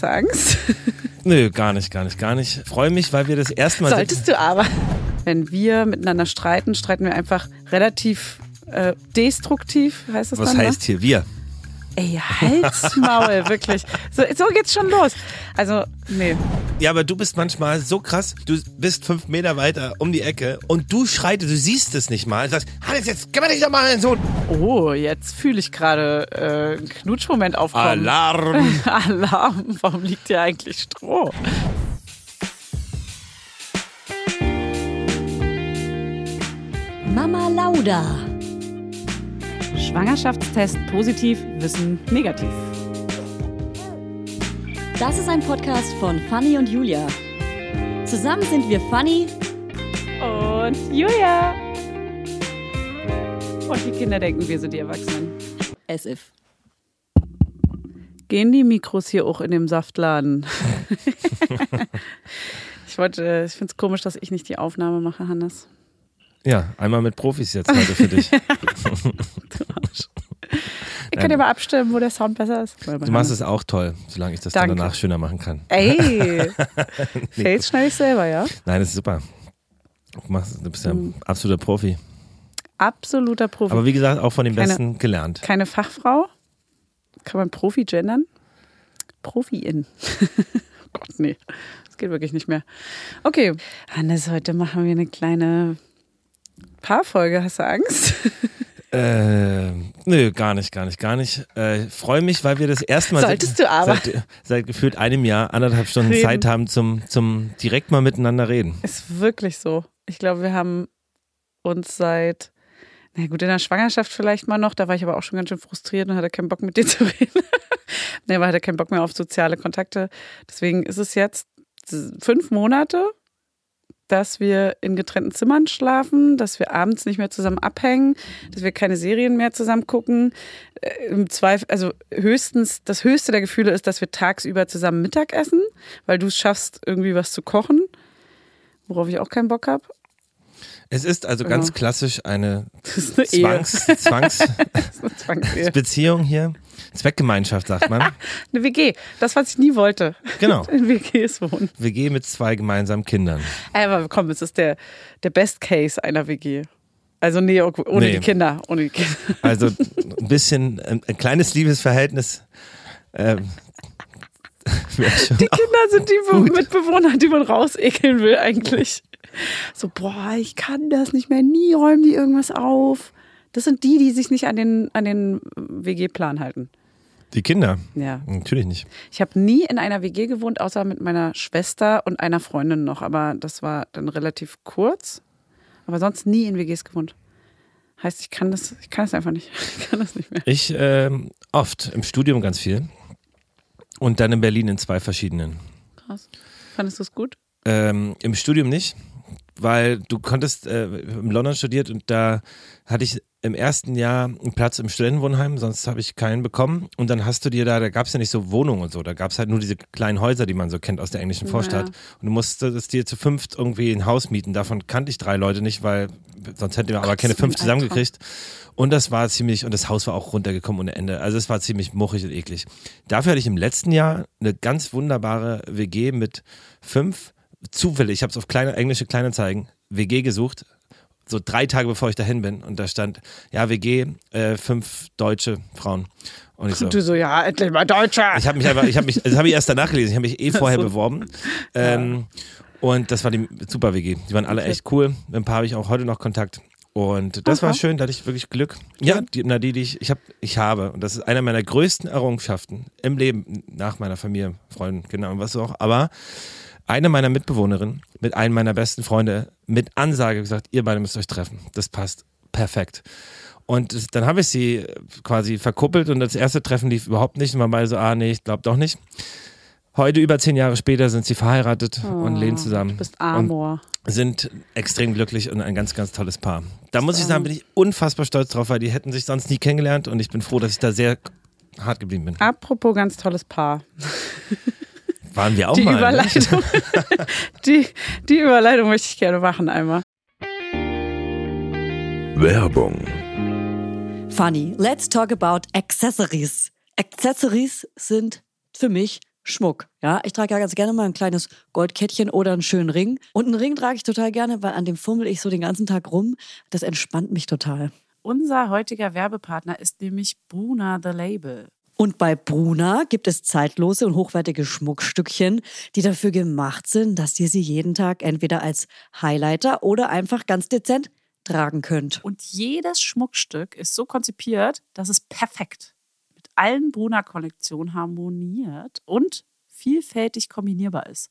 Hast du Angst? Nö, gar nicht, gar nicht, gar nicht. Freue mich, weil wir das erste Mal. Solltest du aber. Wenn wir miteinander streiten, streiten wir einfach relativ äh, destruktiv, heißt das Was dann? ne? heißt hier wir? Ey, Halsmaul, wirklich. So, so geht's schon los. Also, nee. Ja, aber du bist manchmal so krass. Du bist fünf Meter weiter um die Ecke und du schreitest, du siehst es nicht mal. Du sagst, Hannes, jetzt kann man dich doch mal so. Oh, jetzt fühle ich gerade äh, einen Knutschmoment aufkommen. Alarm! Alarm. Warum liegt hier eigentlich Stroh? Mama Lauda. Schwangerschaftstest positiv, Wissen negativ. Das ist ein Podcast von Fanny und Julia. Zusammen sind wir Fanny Und Julia. Und die Kinder denken, wir sind die Erwachsenen. as if. Gehen die Mikros hier auch in dem Saftladen? ich wollte, ich finde es komisch, dass ich nicht die Aufnahme mache, Hannes. Ja, einmal mit Profis jetzt heute für dich. Ihr könnt ja mal abstimmen, wo der Sound besser ist. Du machst es auch toll, solange ich das dann Danke. danach schöner machen kann. Ey, Fails schneide ich selber, ja? Nein, das ist super. Du, machst, du bist ja ein absoluter Profi. Absoluter Profi. Aber wie gesagt, auch von den Keine- Besten gelernt. Keine Fachfrau? Kann man Profi gendern? Profi-in. oh Gott, nee. Das geht wirklich nicht mehr. Okay, Hannes, heute machen wir eine kleine Paarfolge. Hast du Angst? Äh, nö, gar nicht, gar nicht, gar nicht. Äh, Freue mich, weil wir das erste Mal seit. Seit, seit gefühlt einem Jahr, anderthalb Stunden Reden. Zeit haben zum, zum direkt mal miteinander reden. Ist wirklich so. Ich glaube, wir haben uns seit, na gut, in der Schwangerschaft vielleicht mal noch, da war ich aber auch schon ganz schön frustriert und hatte keinen Bock mit dir zu reden. nee, aber hatte keinen Bock mehr auf soziale Kontakte. Deswegen ist es jetzt fünf Monate, dass wir in getrennten Zimmern schlafen, dass wir abends nicht mehr zusammen abhängen, dass wir keine Serien mehr zusammen gucken. Äh, Im Zweifel, also höchstens, das höchste der Gefühle ist, dass wir tagsüber zusammen Mittag essen, weil du es schaffst, irgendwie was zu kochen, worauf ich auch keinen Bock habe. Es ist also ganz Ja. klassisch eine eine. Zwangs, eine Zwangsehe. hier. Zweckgemeinschaft, sagt man. Eine WG. Das, was ich nie wollte. Genau. In WGs wohnen. WG mit zwei gemeinsamen Kindern. Aber komm, es ist der, der Best Case einer WG. Also nee, ohne Nee. die Kinder. Ohne die Kinder. Also ein bisschen, ein, ein kleines Liebesverhältnis. Ähm, Die Kinder sind die Gut. Mitbewohner, die man rausekeln will eigentlich. So, boah, ich kann das nicht mehr. Nie räumen die irgendwas auf. Das sind die, die sich nicht an den, an den WG-Plan halten. Die Kinder. Ja. Natürlich nicht. Ich habe nie in einer WG gewohnt, außer mit meiner Schwester und einer Freundin noch. Aber das war dann relativ kurz. Aber sonst nie in WGs gewohnt. Heißt, ich kann das, ich kann das einfach nicht. Ich kann das nicht mehr. Ich ähm, oft im Studium ganz viel. Und dann in Berlin in zwei verschiedenen. Krass. Fandest du es gut? Ähm, Im Studium nicht, weil du konntest äh, in London studiert und da hatte ich im ersten Jahr einen Platz im Studentenwohnheim, sonst habe ich keinen bekommen. Und dann hast du dir da, da gab es ja nicht so Wohnungen und so, da gab es halt nur diese kleinen Häuser, die man so kennt aus der englischen Vorstadt. Ja. Und du musstest dir zu fünft irgendwie ein Haus mieten. Davon kannte ich drei Leute nicht, weil sonst hätten wir aber keine fünf zusammengekriegt. Und das war ziemlich, und das Haus war auch runtergekommen ohne Ende. Also es war ziemlich muchig und eklig. Dafür hatte ich im letzten Jahr eine ganz wunderbare WG mit fünf, zufällig, ich habe es auf kleine, englische Kleinanzeigen, WG gesucht, so drei Tage bevor ich dahin bin. Und da stand, ja, WG, äh, fünf deutsche Frauen. Und ich so, du so, ja, endlich mal Deutscher. ich habe mich einfach, ich habe mich, das habe ich erst danach gelesen, ich habe mich eh vorher so. beworben. Ähm, Und das war die super WG. Die waren alle Okay. echt cool. Mit ein paar habe ich auch heute noch Kontakt. Und das war Aha. schön, da hatte ich wirklich Glück. Ja, die, na, die, die ich, ich, hab, ich habe, und das ist einer meiner größten Errungenschaften im Leben, nach meiner Familie, Freunden, Kindern und was auch, aber eine meiner Mitbewohnerinnen mit einem meiner besten Freunde mit Ansage gesagt, ihr beide müsst euch treffen. Das passt perfekt. Und dann habe ich sie äh, quasi verkuppelt und das erste Treffen lief überhaupt nicht. Und man war so, ah nee, ich glaube doch nicht. Heute, über zehn Jahre später, sind sie verheiratet und leben zusammen. Oh, Du bist Amor. sind extrem glücklich und ein ganz, ganz tolles Paar. Da muss ich sagen, bin ich unfassbar stolz drauf, weil die hätten sich sonst nie kennengelernt und ich bin froh, dass ich da sehr hart geblieben bin. Apropos ganz tolles Paar. Waren wir auch die mal. Ne? Überleitung. die, die Überleitung möchte ich gerne machen einmal. Werbung. Funny, let's talk about Accessories. Accessories sind für mich Schmuck. Ja, ich trage ja ganz gerne mal ein kleines Goldkettchen oder einen schönen Ring. Und einen Ring trage ich total gerne, weil an dem fummel ich so den ganzen Tag rum. Das entspannt mich total. Unser heutiger Werbepartner ist nämlich Bruna The Label. Und bei Bruna gibt es zeitlose und hochwertige Schmuckstückchen, die dafür gemacht sind, dass ihr sie jeden Tag entweder als Highlighter oder einfach ganz dezent tragen könnt. Und jedes Schmuckstück ist so konzipiert, dass es perfekt mit allen Bruna-Kollektionen harmoniert und vielfältig kombinierbar ist.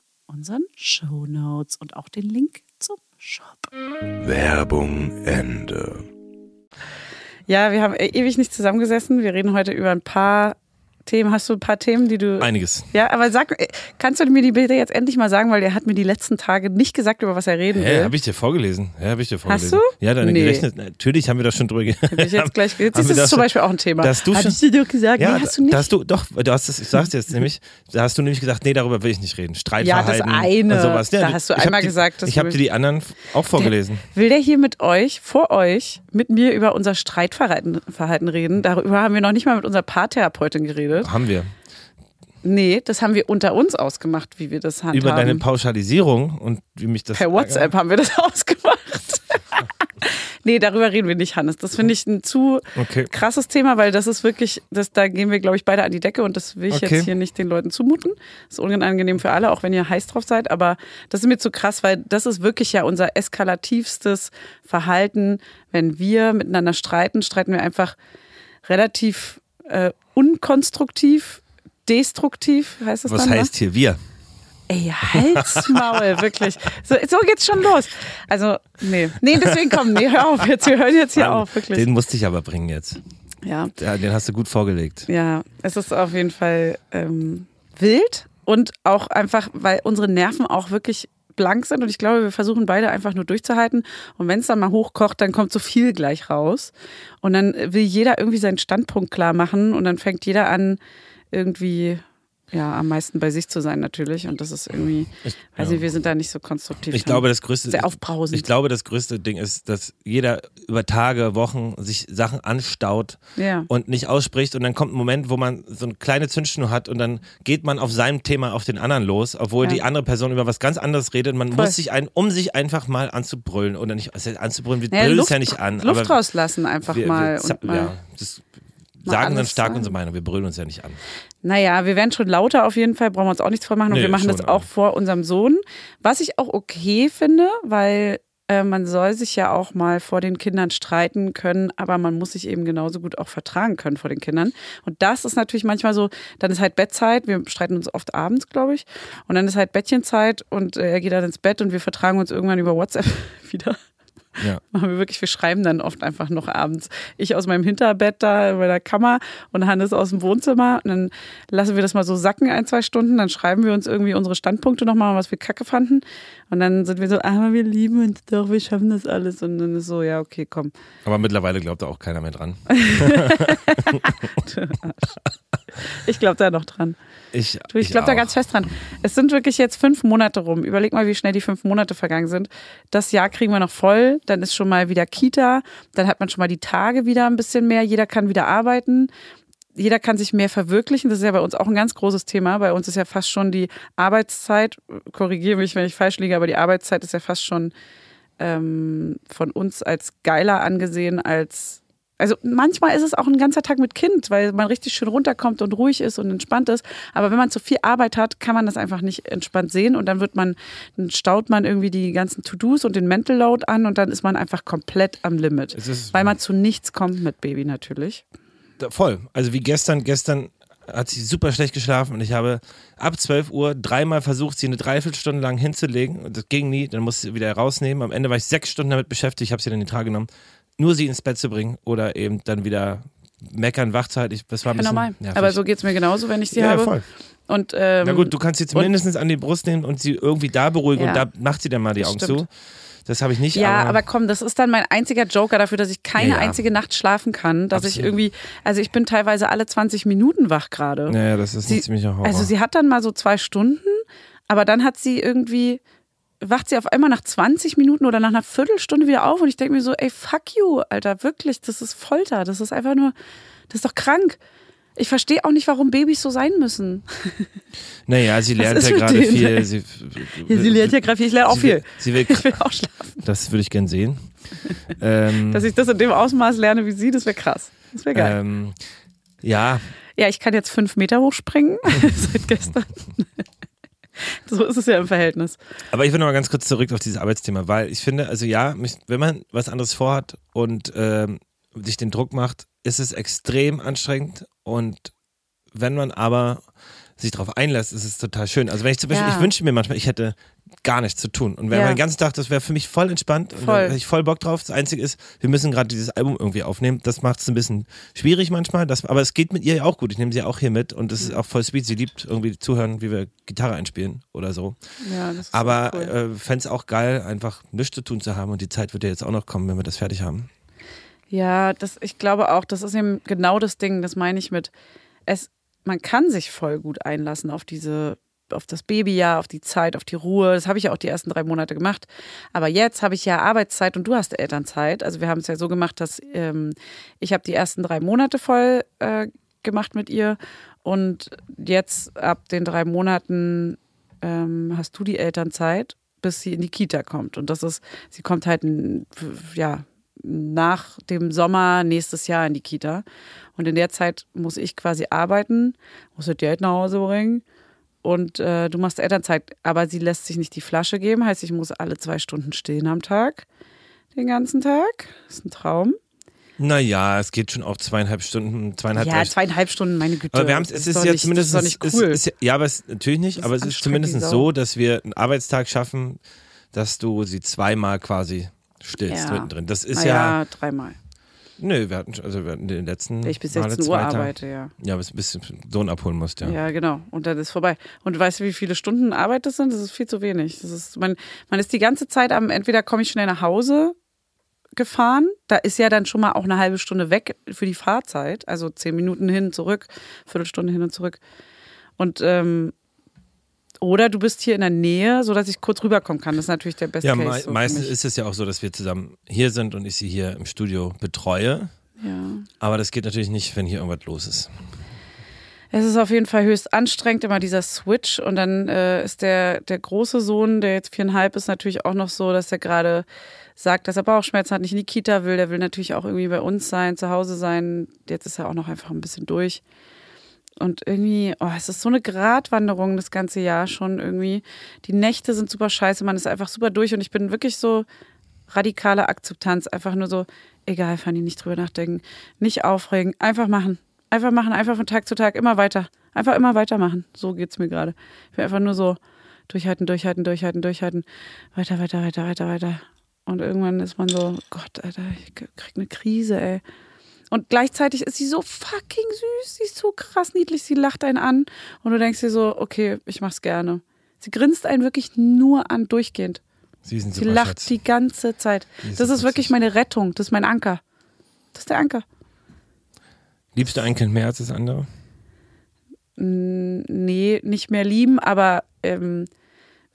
unseren Show Notes und auch den Link zum Shop. Werbung Ende. Ja, wir haben ewig nicht zusammengesessen. Wir reden heute über ein paar Themen. Hast du ein paar Themen, die du. Einiges. Ja, aber sag, äh, kannst du mir die Bilder jetzt endlich mal sagen, weil er hat mir die letzten Tage nicht gesagt, über was er reden Hä, will. habe ich dir vorgelesen? Ja, habe ich dir vorgelesen. du? Ja, deine Nee. gerechnet. Natürlich haben wir das schon drüber geredet. Hab ich jetzt gleich, jetzt ist das zum Beispiel auch ein Thema. Dass du schon- ich dir doch gesagt? Ja, nee, hast du nicht? hast du doch, du hast es, ich sag's dir jetzt nämlich, da hast du nämlich gesagt, nee, darüber will ich nicht reden. Streitverhalten Ja, das eine. und sowas. Da hast du einmal die, gesagt, dass ich habe dir die anderen auch vorgelesen. Will der hier mit euch, vor euch, mit mir über unser Streitverhalten Verhalten reden? Darüber haben wir noch nicht mal mit unserer Paartherapeutin geredet. Haben wir. Nee, das haben wir unter uns ausgemacht, wie wir das handhaben. Über deine Pauschalisierung und wie mich das. Per WhatsApp haben wir das ausgemacht. nee, darüber reden wir nicht, Hannes. Das finde ich ein zu Okay. krasses Thema, weil das ist wirklich, das, da gehen wir, glaube ich, beide an die Decke und das will ich Okay. jetzt hier nicht den Leuten zumuten. Das ist unangenehm für alle, auch wenn ihr heiß drauf seid. Aber das ist mir zu krass, weil das ist wirklich ja unser eskalativstes Verhalten. Wenn wir miteinander streiten, streiten wir einfach relativ äh, unkonstruktiv, destruktiv, heißt das Was dann? ne? heißt hier wir? Ey, Halsmaul, wirklich. So, so geht's schon los. Also, nee. Nee, deswegen komm, nee, hör auf jetzt. Wir hören jetzt hier auf, wirklich. Den musste ich aber bringen jetzt. ja. Ja, den hast du gut vorgelegt. Ja, es ist auf jeden Fall ähm, wild und auch einfach, weil unsere Nerven auch wirklich blank sind. Und ich glaube, wir versuchen beide einfach nur durchzuhalten. Und wenn es dann mal hochkocht, dann kommt so viel gleich raus. Und dann will jeder irgendwie seinen Standpunkt klar machen. Und dann fängt jeder an irgendwie ja am meisten bei sich zu sein natürlich und das ist irgendwie, Ich, weiß ja. wir sind da nicht so konstruktiv. Ich glaube, das größte. sehr aufbrausend. Ich glaube, das größte Ding ist, dass jeder über Tage, Wochen sich Sachen anstaut Ja. und nicht ausspricht und dann kommt ein Moment, wo man so eine kleine Zündschnur hat und dann geht man auf seinem Thema auf den anderen los, obwohl Ja. die andere Person über was ganz anderes redet. Man Voll. muss sich ein, um sich einfach mal anzubrüllen oder nicht also anzubrüllen, wir Naja, brüllen es Luft, ja nicht an, Luft aber rauslassen einfach wir, mal wir, und mal. ja, das mal sagen dann stark sagen. unsere Meinung, wir brüllen uns ja nicht an. Naja, wir werden schon lauter auf jeden Fall, brauchen wir uns auch nichts vormachen. Und Nö, wir machen das auch vor unserem Sohn. Was ich auch okay finde, weil äh, man soll sich ja auch mal vor den Kindern streiten können, aber man muss sich eben genauso gut auch vertragen können vor den Kindern. Und das ist natürlich manchmal so, dann ist halt Bettzeit, wir streiten uns oft abends, glaube ich. Und dann ist halt Bettchenzeit und äh, er geht dann ins Bett und wir vertragen uns irgendwann über WhatsApp wieder. Ja. Machen wir wirklich, wir schreiben dann oft einfach noch abends. Ich aus meinem Hinterbett da bei der Kammer und Hannes aus dem Wohnzimmer. Und dann lassen wir das mal so sacken ein, zwei Stunden. Dann schreiben wir uns irgendwie unsere Standpunkte nochmal, was wir kacke fanden. Und dann sind wir so, aber wir lieben uns doch, wir schaffen das alles. Und dann ist so, ja, okay, komm. Aber mittlerweile glaubt da auch keiner mehr dran. Ich glaube da noch dran. Ich, Du, ich glaube da ganz fest dran. Es sind wirklich jetzt fünf Monate rum. Überleg mal, wie schnell die fünf Monate vergangen sind. Das Jahr kriegen wir noch voll. Dann ist schon mal wieder Kita. Dann hat man schon mal die Tage wieder ein bisschen mehr. Jeder kann wieder arbeiten. Jeder kann sich mehr verwirklichen. Das ist ja bei uns auch ein ganz großes Thema. Bei uns ist ja fast schon die Arbeitszeit, korrigiere mich, wenn ich falsch liege, aber die Arbeitszeit ist ja fast schon ähm, von uns als geiler angesehen als. Also manchmal ist es auch ein ganzer Tag mit Kind, weil man richtig schön runterkommt und ruhig ist und entspannt ist. Aber wenn man zu viel Arbeit hat, kann man das einfach nicht entspannt sehen und dann wird man, dann staut man irgendwie die ganzen To-Dos und den Mental Load an und dann ist man einfach komplett am Limit. Weil man zu nichts kommt mit Baby natürlich. Voll. Also wie gestern, gestern hat sie super schlecht geschlafen und ich habe ab 12 Uhr dreimal versucht, sie eine Dreiviertelstunde lang hinzulegen und das ging nie. Dann musste sie wieder rausnehmen. Am Ende war ich sechs Stunden damit beschäftigt, ich habe sie dann in die Trage genommen, nur sie ins Bett zu bringen oder eben dann wieder meckern, wach zu halten. Ich, das war ein Ja, bisschen normal. nervig. Aber so geht es mir genauso, wenn ich sie ja, habe. voll. Und, ähm, Na gut, du kannst sie zumindest an die Brust nehmen und sie irgendwie da beruhigen Ja. und da macht sie dann mal die Augen Stimmt. zu. Das habe ich nicht. Ja, aber, aber komm, das ist dann mein einziger Joker dafür, dass ich keine Ja, ja. einzige Nacht schlafen kann. Dass ich Absolut. irgendwie, also ich bin teilweise alle 20 Minuten wach gerade. Ja, ja, das ist ein Sie- ziemlicher Horror. Also sie hat dann mal so zwei Stunden, aber dann hat sie irgendwie, wacht sie auf einmal nach 20 Minuten oder nach einer Viertelstunde wieder auf und ich denke mir so, ey, fuck you, Alter, wirklich, das ist Folter, das ist einfach nur, das ist doch krank. Ich verstehe auch nicht, warum Babys so sein müssen. naja, sie lernt ja gerade viel. Sie, Sie lernt ja gerade viel, ich lerne auch sie viel. Sie will, Ich will auch schlafen. das würde ich gern sehen. ähm, Dass ich das in dem Ausmaß lerne wie sie, das wäre krass. Das wäre geil. ähm, ja, Ja, ich kann jetzt fünf Meter hochspringen seit gestern. so ist es ja im Verhältnis. aber ich will noch mal ganz kurz zurück auf dieses Arbeitsthema, weil ich finde, also ja, wenn man was anderes vorhat und ähm, sich den Druck macht, ist es extrem anstrengend und wenn man aber sich darauf einlässt, ist es total schön. Also wenn ich zum Beispiel, Ja. ich wünsche mir manchmal, ich hätte gar nichts zu tun. Und wenn Ja. man den ganzen Tag, das wäre für mich voll entspannt. Und Voll. da hätte ich voll Bock drauf. Das Einzige ist, wir müssen gerade dieses Album irgendwie aufnehmen. Das macht es ein bisschen schwierig manchmal. Das, aber es geht mit ihr ja auch gut. Ich nehme sie auch hier mit und es ist auch voll sweet. Sie liebt irgendwie zuhören, wie wir Gitarre einspielen oder so. Ja, das ist Aber cool. äh, fände es auch geil, einfach nichts zu tun zu haben. Und die Zeit wird ja jetzt auch noch kommen, wenn wir das fertig haben. Ja, das, ich glaube auch, das ist eben genau das Ding, das meine ich mit, es, man kann sich voll gut einlassen auf diese, auf das Babyjahr, auf die Zeit, auf die Ruhe. Das habe ich ja auch die ersten drei Monate gemacht. Aber jetzt habe ich ja Arbeitszeit und du hast Elternzeit. Also wir haben es ja so gemacht, dass ähm, ich habe die ersten drei Monate voll äh, gemacht mit ihr und jetzt ab den drei Monaten ähm, hast du die Elternzeit, bis sie in die Kita kommt. Und das ist, sie kommt halt ja nach dem Sommer nächstes Jahr in die Kita. Und in der Zeit muss ich quasi arbeiten, muss das Geld nach Hause bringen. Und äh, du machst Elternzeit, aber sie lässt sich nicht die Flasche geben, heißt, ich muss alle zwei Stunden stehen am Tag, den ganzen Tag. Das ist ein Traum. Naja, es geht schon auch zweieinhalb Stunden, zweieinhalb Ja, zweieinhalb Stunden, meine Güte. Aber wir haben es, ist doch ja nicht, zumindest, ist nicht cool. ist, ja, ja, aber es natürlich nicht, Das aber ist es ist zumindest so, dass wir einen Arbeitstag schaffen, dass du sie zweimal quasi stillst Ja. mittendrin. Das ist Na ja, ja, dreimal. nö, wir hatten, schon- also wir hatten den letzten ich bis Male 16 zwei Uhr arbeite, ja. Ja, bis, bis Sohn abholen musst, ja. Ja, genau. Und dann ist vorbei. Und weißt du, wie viele Stunden Arbeit das sind? Das ist viel zu wenig. Das ist, man, man ist die ganze Zeit am, entweder komme ich schnell nach Hause gefahren, da ist ja dann schon mal auch eine halbe Stunde weg für die Fahrzeit, also zehn Minuten hin, zurück, Viertelstunde hin und zurück. Und ähm, oder du bist hier in der Nähe, sodass ich kurz rüberkommen kann. Das ist natürlich der beste Ja, Case. mei so für meistens ist es ja auch so, dass wir zusammen hier sind und ich sie hier im Studio betreue. Ja. Aber das geht natürlich nicht, wenn hier irgendwas los ist. Es ist auf jeden Fall höchst anstrengend, immer dieser Switch. Und dann äh, ist der, der große Sohn, der jetzt viereinhalb ist, natürlich auch noch so, dass er gerade sagt, dass er Bauchschmerzen hat, nicht in die Kita will. Der will natürlich auch irgendwie bei uns sein, zu Hause sein. Jetzt ist er auch noch einfach ein bisschen durch. Und irgendwie, oh, es ist so eine Gratwanderung das ganze Jahr schon irgendwie. Die Nächte sind super scheiße, man ist einfach super durch. Und ich bin wirklich so radikale Akzeptanz. Einfach nur so, egal, Fanny, nicht drüber nachdenken, nicht aufregen, einfach machen. Einfach machen, einfach von Tag zu Tag immer weiter. Einfach immer weitermachen. So geht's mir gerade. Ich bin einfach nur so durchhalten, durchhalten, durchhalten, durchhalten. Weiter, weiter, weiter, weiter, weiter. Und irgendwann ist man so, Gott, Alter, ich krieg eine Krise, ey. Und gleichzeitig ist sie so fucking süß. Sie ist so krass niedlich. Sie lacht einen an. Und du denkst dir so, okay, ich mach's gerne. Sie grinst einen wirklich nur an, durchgehend. Sie Sie lacht Schatz. die ganze Zeit. Ist Das ist wirklich meine Rettung. Das ist mein Anker. Das ist der Anker. Liebst du ein Kind mehr als das andere? nee, nicht mehr lieben, aber ähm,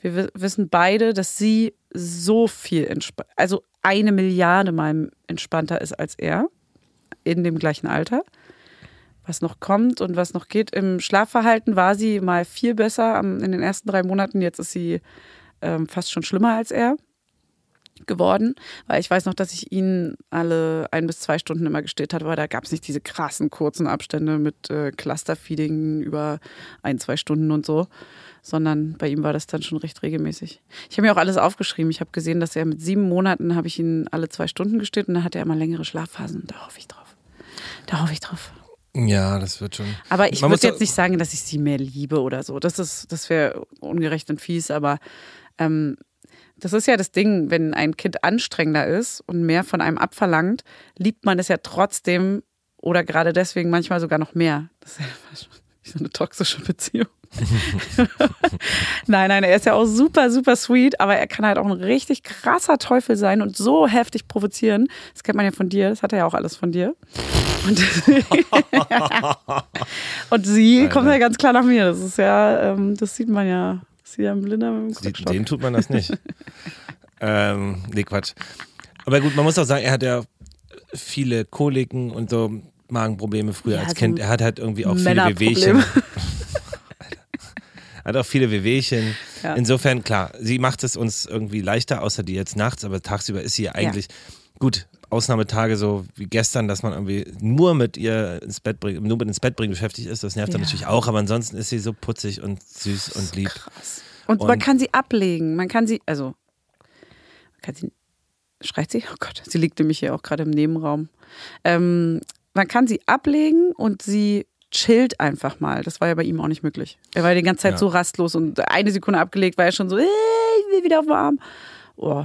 wir wi- wissen beide, dass sie so viel entspannter, also eine Milliarde mal entspannter ist als er in dem gleichen Alter. Was noch kommt und was noch geht. Im Schlafverhalten war sie mal viel besser in den ersten drei Monaten. Jetzt ist sie ähm, fast schon schlimmer als er geworden, weil ich weiß noch, dass ich ihn alle ein bis zwei Stunden immer gestillt hatte, aber da gab es nicht diese krassen kurzen Abstände mit äh, Clusterfeeding über ein, zwei Stunden und so, sondern bei ihm war das dann schon recht regelmäßig. Ich habe mir auch alles aufgeschrieben. Ich habe gesehen, dass er mit sieben Monaten habe ich ihn alle zwei Stunden gestillt und dann hatte er immer längere Schlafphasen. Da hoffe ich drauf. Da hoffe ich drauf. Ja, das wird schon. Aber ich Man würde jetzt nicht sagen, dass ich sie mehr liebe oder so. Das ist, das wäre ungerecht und fies, aber ähm, das ist ja das Ding, wenn ein Kind anstrengender ist und mehr von einem abverlangt, liebt man es ja trotzdem oder gerade deswegen manchmal sogar noch mehr. Das ist ja fast so eine toxische Beziehung. nein, nein, er ist ja auch super, super sweet, aber er kann halt auch ein richtig krasser Teufel sein und so heftig provozieren. Das kennt man ja von dir, das hat er ja auch alles von dir. Und, und sie kommt ja ganz klar nach mir. Das ist ja, ähm, das sieht man ja. Ja ein Blinder mit dem Krückstock. den tut man das nicht. ähm, nee, Quatsch. Aber gut, man muss auch sagen, er hat ja viele Koliken und so Magenprobleme früher Ja, als so Kind. Er hat halt irgendwie auch viele. Wehwehchen. Hat auch viele Wehwehchen. Ja. Insofern, klar, sie macht es uns irgendwie leichter, außer die jetzt nachts, aber tagsüber ist sie ja eigentlich gut. Ausnahmetage so wie gestern, dass man irgendwie nur mit ihr ins Bett bringen, nur mit ins Bett bringen beschäftigt ist, das nervt dann Ja. natürlich auch, aber ansonsten ist sie so putzig und süß und lieb. Krass. Und, man Und- kann sie ablegen. Man kann sie, also, man kann sie, schreit sie? Oh Gott, sie liegt nämlich hier auch gerade im Nebenraum. Ähm, man kann sie ablegen und sie chillt einfach mal. Das war ja bei ihm auch nicht möglich. Er war die ganze Zeit Ja. so rastlos und eine Sekunde abgelegt war er schon so, äh, ich will wieder auf den Arm. Oh.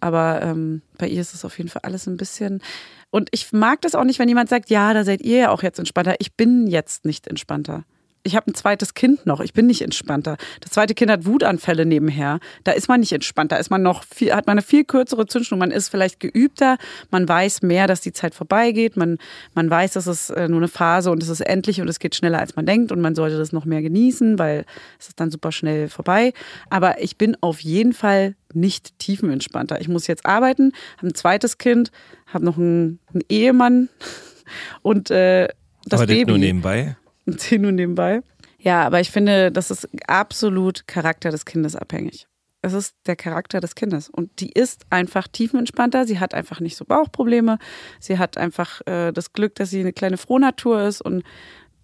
Aber ähm, bei ihr ist es auf jeden Fall alles ein bisschen. Und ich mag das auch nicht, wenn jemand sagt, ja, da seid ihr ja auch jetzt entspannter. Ich bin jetzt nicht entspannter. Ich habe ein zweites Kind noch. Ich bin nicht entspannter. Das zweite Kind hat Wutanfälle nebenher. Da ist man nicht entspannt. Da ist man noch viel, hat man eine viel kürzere Zündschnur. Man ist vielleicht geübter. Man weiß mehr, dass die Zeit vorbeigeht. Man, man weiß, dass es äh, nur eine Phase und es ist endlich und es geht schneller, als man denkt. Und man sollte das noch mehr genießen, weil es ist dann super schnell vorbei. Aber ich bin auf jeden Fall nicht tiefenentspannter. Ich muss jetzt arbeiten, habe ein zweites Kind, habe noch einen, einen Ehemann und äh, das aber Baby. nur nebenbei. Und zehn nur nebenbei. Ja, aber ich finde, das ist absolut Charakter des Kindes abhängig. Es ist der Charakter des Kindes. Und die ist einfach tiefenentspannter. Sie hat einfach nicht so Bauchprobleme. Sie hat einfach äh, das Glück, dass sie eine kleine Frohnatur ist. Und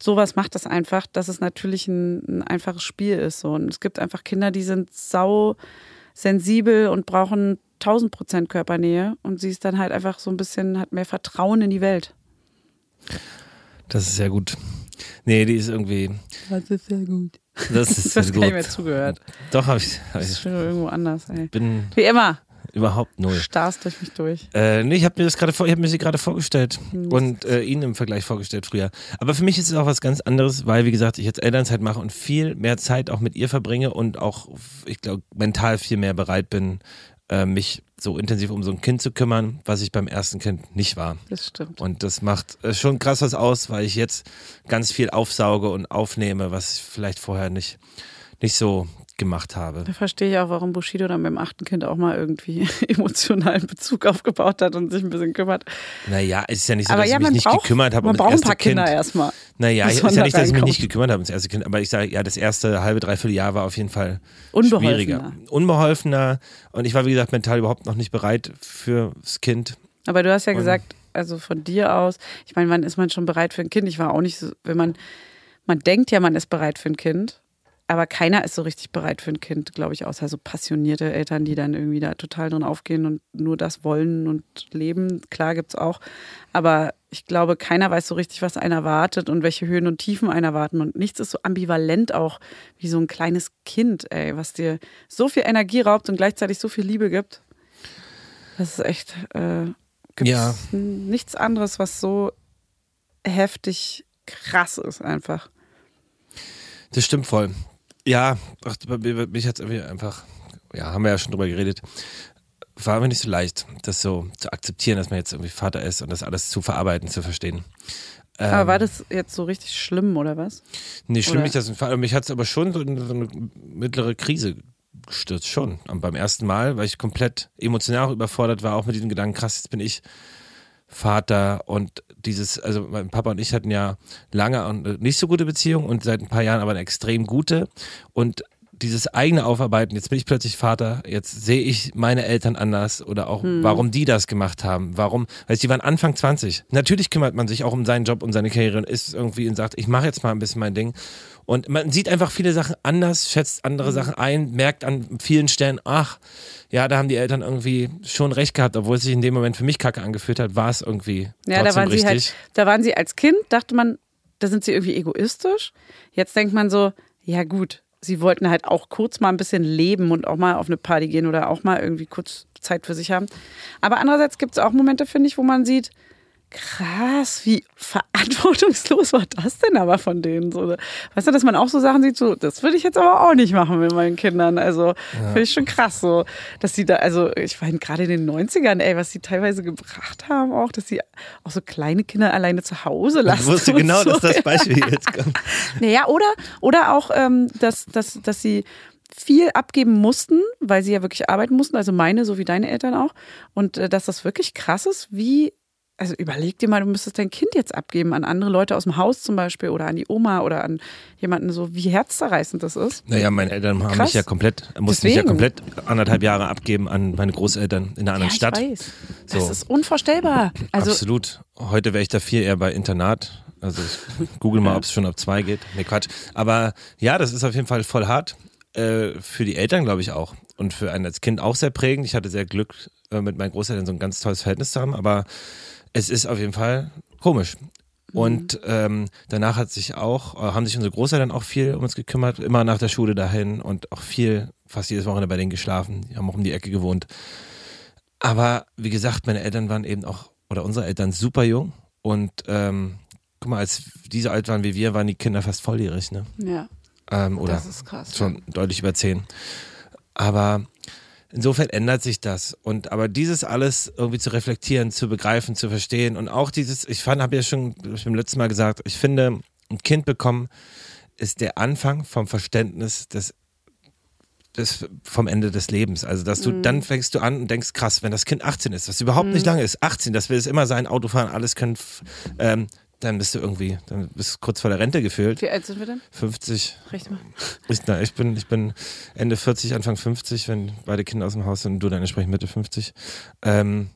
sowas macht das einfach, dass es natürlich ein, ein einfaches Spiel ist. So. Und es gibt einfach Kinder, die sind sau sensibel und brauchen 1000 Prozent Körpernähe. Und sie ist dann halt einfach so ein bisschen, hat mehr Vertrauen in die Welt. Das ist sehr gut. Nee, die ist irgendwie. Das ist sehr gut. Das ist Du hast sehr gar nicht gut. mehr zugehört. Doch, hab ich. Hab Das ist ich schon irgendwo anders, ey. bin Wie immer, überhaupt null. starrst durch mich durch. Äh, nee, ich habe mir das gerade vor, ich habe mir sie gerade vorgestellt Hm. und äh, ihn im Vergleich vorgestellt früher. Aber für mich ist es auch was ganz anderes, weil wie gesagt, ich jetzt Elternzeit mache und viel mehr Zeit auch mit ihr verbringe und auch, ich glaube, mental viel mehr bereit bin, äh, mich so intensiv um so ein Kind zu kümmern, was ich beim ersten Kind nicht war. Das stimmt. Und das macht äh, schon krass was aus, weil ich jetzt ganz viel aufsauge und aufnehme, was ich vielleicht vorher nicht, nicht so gemacht habe. Da verstehe ich auch, warum Bushido dann beim achten Kind auch mal irgendwie emotionalen Bezug aufgebaut hat und sich ein bisschen kümmert. Naja, es ist ja nicht so, Aber dass ja, ich mich nicht braucht, gekümmert habe man um das braucht ein paar Kinder Kind. erstmal. Naja, bis ist ja nicht, dass ich mich nicht gekümmert habe ums erste Kind, aber ich sage, ja, das erste halbe, dreiviertel Jahr war auf jeden Fall Unbeholfener. schwieriger. Unbeholfener. Und ich war, wie gesagt, mental überhaupt noch nicht bereit fürs Kind. Aber du hast ja Und- gesagt, also von dir aus, ich meine, wann ist man schon bereit für ein Kind? Ich war auch nicht so, wenn man, man denkt ja, man ist bereit für ein Kind, aber keiner ist so richtig bereit für ein Kind, glaube ich, außer so passionierte Eltern, die dann irgendwie da total drin aufgehen und nur das wollen und leben. Klar gibt's auch. Aber ich glaube, keiner weiß so richtig, was einen erwartet und welche Höhen und Tiefen einen erwarten. Und nichts ist so ambivalent auch wie so ein kleines Kind, ey, was dir so viel Energie raubt und gleichzeitig so viel Liebe gibt. Das ist echt, äh, gibt's Ja. nichts anderes, was so heftig krass ist einfach. Das stimmt voll. Ja, ach, mich hat es irgendwie einfach, ja, haben wir ja schon drüber geredet, war mir nicht so leicht, das so zu akzeptieren, dass man jetzt irgendwie Vater ist und das alles zu verarbeiten, zu verstehen. Ähm, Aber war das jetzt so richtig schlimm oder was? Nee, schlimm Oder- nicht, dass ein. Mich hat es aber schon so in so eine mittlere Krise gestürzt, schon. Und beim ersten Mal, weil ich komplett emotional auch überfordert war, auch mit diesem Gedanken, krass, jetzt bin ich Vater und dieses, also mein Papa und ich hatten ja lange eine nicht so gute Beziehung und seit ein paar Jahren aber eine extrem gute und dieses eigene Aufarbeiten, jetzt bin ich plötzlich Vater, jetzt sehe ich meine Eltern anders oder auch, warum die das gemacht haben, warum, weil die waren Anfang 20. Natürlich kümmert man sich auch um seinen Job, um seine Karriere und ist irgendwie und sagt, ich mache jetzt mal ein bisschen mein Ding. Und man sieht einfach viele Sachen anders, schätzt andere Sachen ein, merkt an vielen Stellen, ach, ja, da haben die Eltern irgendwie schon recht gehabt, obwohl es sich in dem Moment für mich kacke angefühlt hat, war es irgendwie Ja, da waren richtig. sie halt, da waren sie als Kind, dachte man, da sind sie irgendwie egoistisch. Jetzt denkt man so, ja gut, sie wollten halt auch kurz mal ein bisschen leben und auch mal auf eine Party gehen oder auch mal irgendwie kurz Zeit für sich haben. Aber andererseits gibt es auch Momente, finde ich, wo man sieht, krass, wie verantwortungslos war das denn aber von denen? So, weißt du, dass man auch so Sachen sieht, so, das würde ich jetzt aber auch nicht machen mit meinen Kindern. Also finde ich schon krass, so, dass sie da, also ich meine, gerade in den 90ern, ey, was sie teilweise gebracht haben, auch, dass sie auch so kleine Kinder alleine zu Hause Ich lassen. wusste und genau, so. dass das Beispiel jetzt kommt. Naja, oder, oder auch, ähm, dass, dass, dass sie viel abgeben mussten, weil sie ja wirklich arbeiten mussten, also meine, so wie deine Eltern auch. Und äh, dass das wirklich krass ist, wie, also überleg dir mal, du müsstest dein Kind jetzt abgeben an andere Leute aus dem Haus zum Beispiel oder an die Oma oder an jemanden, so wie herzzerreißend das ist. Naja, meine Eltern haben Krass. mich ja komplett, mussten mich ja Deswegen. komplett anderthalb Jahre abgeben an meine Großeltern in einer anderen ja, Stadt. Ich weiß. Das So. ist unvorstellbar. Also, Absolut. Heute wäre ich da viel eher bei Internat. Also ich google mal, ob es schon ab zwei geht. Nee, Quatsch. Aber ja, das ist auf jeden Fall voll hart. Äh, für die Eltern, glaube ich, auch. Und für einen als Kind auch sehr prägend. Ich hatte sehr Glück, äh, mit meinen Großeltern so ein ganz tolles Verhältnis zu haben. Aber es ist auf jeden Fall komisch. Und ähm, danach hat sich auch, äh, haben sich unsere Großeltern auch viel um uns gekümmert, immer nach der Schule dahin und auch viel, fast jedes Wochenende bei denen geschlafen. Die haben auch um die Ecke gewohnt. Aber wie gesagt, meine Eltern waren eben auch, oder unsere Eltern super jung. Und ähm, guck mal, als die so alt waren wie wir, waren die Kinder fast volljährig, ne? ja, Ähm, oder das ist krass. schon deutlich über zehn. Aber insofern ändert sich das. Und aber dieses alles irgendwie zu reflektieren, zu begreifen, zu verstehen und auch dieses, ich fand, habe ja schon beim letzten Mal gesagt, ich finde, ein Kind bekommen ist der Anfang vom Verständnis des des, vom Ende des Lebens. Also, dass du, Mhm. dann fängst du an und denkst, krass, wenn das Kind 18 ist, was überhaupt nicht lange ist, 18, das will es immer sein, Autofahren, alles können, ähm, dann bist du irgendwie, dann bist du kurz vor der Rente gefühlt. Wie alt sind wir denn? 50, Recht mal. ich, na, ich, bin, ich bin Ende 40, Anfang 50, wenn beide Kinder aus dem Haus sind und du dann entsprechend Mitte 50. Ähm,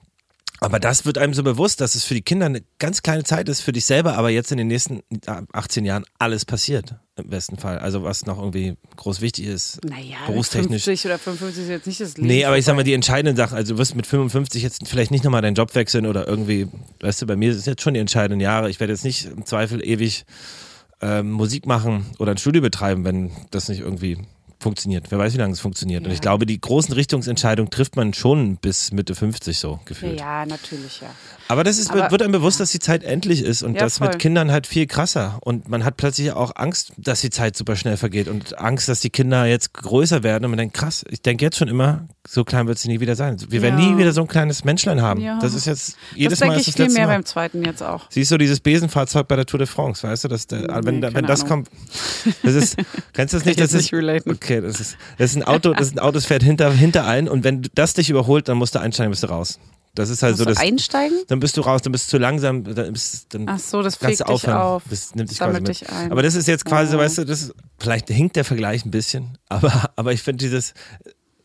aber das wird einem so bewusst, dass es für die Kinder eine ganz kleine Zeit ist, für dich selber, aber jetzt in den nächsten äh, 18 Jahren alles passiert, im besten Fall. Also was noch irgendwie groß wichtig ist. Naja, Berufstechnisch. 50 oder 55 ist jetzt nicht das Leben. Nee, aber ich sag mal, die entscheidenden Sachen, also du wirst mit 55 jetzt vielleicht nicht nochmal deinen Job wechseln oder irgendwie, weißt du, bei mir sind jetzt schon die entscheidenden Jahre. Ich werde jetzt nicht im Zweifel ewig ähm, Musik machen oder ein Studio betreiben, wenn das nicht irgendwie funktioniert. Wer weiß, wie lange es funktioniert. Und Ja. ich glaube, die großen Richtungsentscheidungen trifft man schon bis Mitte 50 so Ja, gefühlt. ja, natürlich, ja. Aber das ist, Aber- wird einem bewusst, dass die Zeit endlich ist und Ja, das mit voll. Kindern halt viel krasser. Und man hat plötzlich auch Angst, dass die Zeit super schnell vergeht und Angst, dass die Kinder jetzt größer werden und man denkt, krass, ich denke jetzt schon immer, so klein wird sie nie wieder sein. Wir werden Ja. nie wieder so ein kleines Menschlein haben. Ja. Das ist jetzt, jedes das Mal denke ist ich das viel mehr Mal. beim zweiten jetzt auch. Siehst du dieses Besenfahrzeug bei der Tour de France, weißt du, dass der, Nee, wenn, wenn das Ahnung. kommt, das ist, kennst du das nicht? Das ist, nicht relaten. Okay, das ist, das ist ein Auto, das ist ein Auto, das fährt hinter, hinter ein und wenn das dich überholt, dann musst du einsteigen, bist du raus. Das ist halt Musst so das, einsteigen? dann bist du raus, dann bist du zu langsam, dann, bist, dann Ach so, das fegt dich aufhören. auf. Das nimmt dich quasi mit. dich ein. Aber das ist jetzt quasi, Oh. weißt du, das ist, vielleicht hinkt der Vergleich ein bisschen, aber, aber ich finde dieses,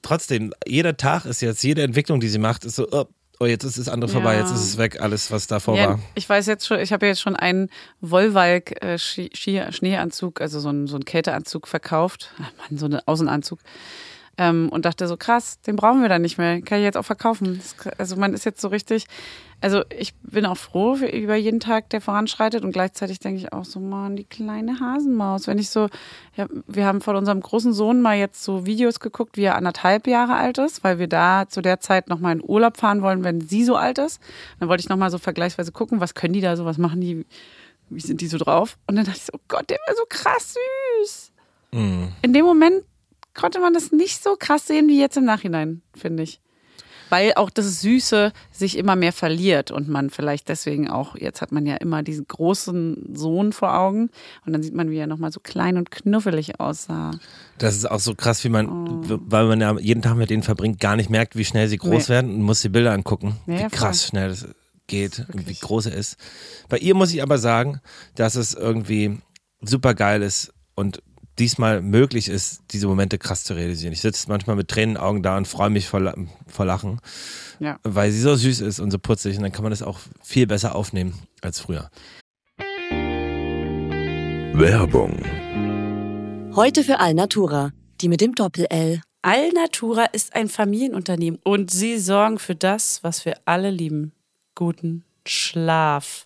trotzdem, jeder Tag ist jetzt, jede Entwicklung, die sie macht, ist so, oh, oh jetzt ist das andere vorbei, Ja. jetzt ist es weg, alles, was davor Ja, war. ich weiß jetzt schon, ich habe jetzt schon einen Wollwalk äh, also so einen, so einen Kälteanzug verkauft. Ach Mann, so einen Außenanzug. Ähm, und dachte so, krass, den brauchen wir dann nicht mehr. Kann ich jetzt auch verkaufen. Das, also man ist jetzt so richtig, also ich bin auch froh für, über jeden Tag, der voranschreitet und gleichzeitig denke ich auch so, Mann, die kleine Hasenmaus. Wenn ich so, ja, wir haben von unserem großen Sohn mal jetzt so Videos geguckt, wie er anderthalb Jahre alt ist, weil wir da zu der Zeit nochmal in Urlaub fahren wollen, wenn sie so alt ist. Dann wollte ich nochmal so vergleichsweise gucken, was können die da so, was machen die, wie sind die so drauf? Und dann dachte ich so, oh Gott, der war so krass süß. Mhm. In dem Moment konnte man das nicht so krass sehen wie jetzt im Nachhinein, finde ich. weil auch das Süße sich immer mehr verliert und man vielleicht deswegen auch, jetzt hat man ja immer diesen großen Sohn vor Augen und dann sieht man, wie er nochmal so klein und knuffelig aussah. Das ist auch so krass, wie man, weil man ja jeden Tag mit denen verbringt, gar nicht merkt, wie schnell sie groß Nee. werden und muss die Bilder angucken, Ja, ja, wie krass voll. schnell das geht und wie groß er ist. Bei ihr muss ich aber sagen, dass es irgendwie super geil ist und diesmal möglich ist, diese Momente krass zu realisieren. Ich sitze manchmal mit Tränen in den Augen da und freue mich vor, vor Lachen, Ja. weil sie so süß ist und so putzig und dann kann man das auch viel besser aufnehmen als früher. Werbung, Heute für Alnatura, die mit dem Doppel-L. Alnatura ist ein Familienunternehmen und sie sorgen für das, was wir alle lieben. Guten Schlaf.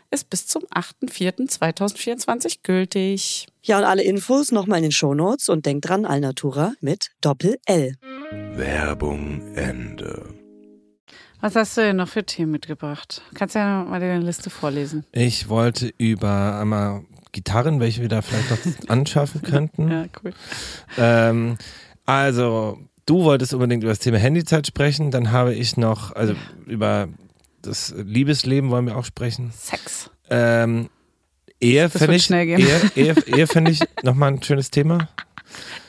ist bis zum 8.4.2024 gültig. Ja, und alle Infos nochmal in den Shownotes und denkt dran, Alnatura mit Doppel-L. Werbung Ende. Was hast du denn noch für Themen mitgebracht? Kannst ja mal deine Liste vorlesen. Ich wollte über einmal Gitarren, welche wir da vielleicht noch anschaffen könnten. Ja, cool. Ähm, also, du wolltest unbedingt über das Thema Handyzeit sprechen. Dann habe ich noch, also über das Liebesleben wollen wir auch sprechen. Sex. Ähm, Ehe fände wird ich. Ehe, Ehe, Ehe fände ich nochmal ein schönes Thema.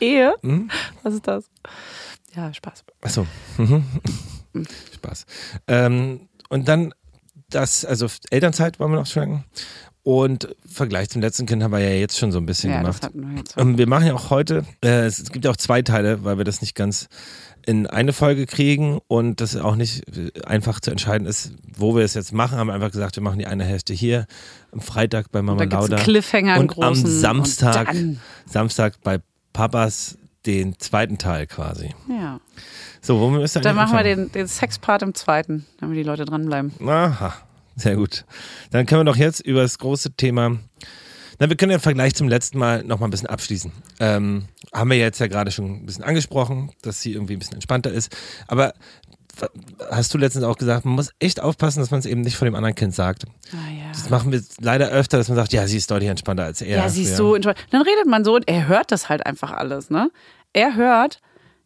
Ehe? Hm? Was ist das? Ja, Spaß. Achso. Mhm. Spaß. Ähm, und dann das, also Elternzeit wollen wir noch schwenken. Und Vergleich zum letzten Kind haben wir ja jetzt schon so ein bisschen Ja, gemacht. wir jetzt. Ähm, wir machen ja auch heute, äh, es gibt ja auch zwei Teile, weil wir das nicht ganz in eine Folge kriegen und das auch nicht äh, einfach zu entscheiden ist, wo wir es jetzt machen. Haben wir einfach gesagt, wir machen die eine Hälfte hier am Freitag bei Mama da gibt es Lauda Cliffhanger, und am. Samstag, Und Samstag bei Papas den zweiten Teil quasi. ja. So, wo müssen wir Dann machen wir anfangen? den, den Sexpart im zweiten, damit die Leute dranbleiben. Aha, sehr gut. Dann können wir doch jetzt über das große Thema. Na, wir können ja im Vergleich zum letzten Mal noch mal ein bisschen abschließen. Ähm, haben wir jetzt ja gerade schon ein bisschen angesprochen, dass sie irgendwie ein bisschen entspannter ist. Aber hast du letztens auch gesagt, man muss echt aufpassen, dass man es eben nicht von dem anderen Kind sagt. Ah, ja. Das machen wir leider öfter, dass man sagt, ja, sie ist deutlich entspannter als er. Ja, sie ist so entspannt. Dann redet man so und er hört das halt einfach alles, ne? Er hört,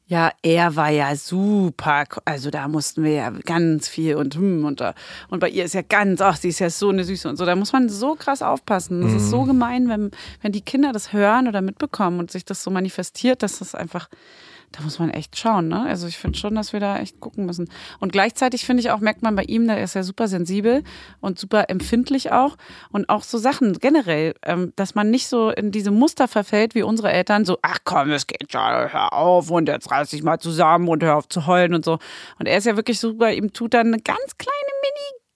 ja, er war ja super, also da mussten wir ja ganz viel und hm und da, und bei ihr ist ja ganz, ach, sie ist ja so eine Süße und so. Da muss man so krass aufpassen. Das ist so Mhm. gemein, wenn, wenn die Kinder das hören oder mitbekommen und sich das so manifestiert, dass das einfach, da muss man echt schauen, ne? Also ich finde schon, dass wir da echt gucken müssen. Und gleichzeitig finde ich auch, merkt man bei ihm, der ist ja super sensibel und super empfindlich auch. Und auch so Sachen generell, ähm, dass man nicht so in diese Muster verfällt wie unsere Eltern, so, ach komm, es geht schon, hör auf und jetzt reiß dich mal zusammen und hör auf zu heulen und so. Und er ist ja wirklich super, ihm tut dann eine ganz kleine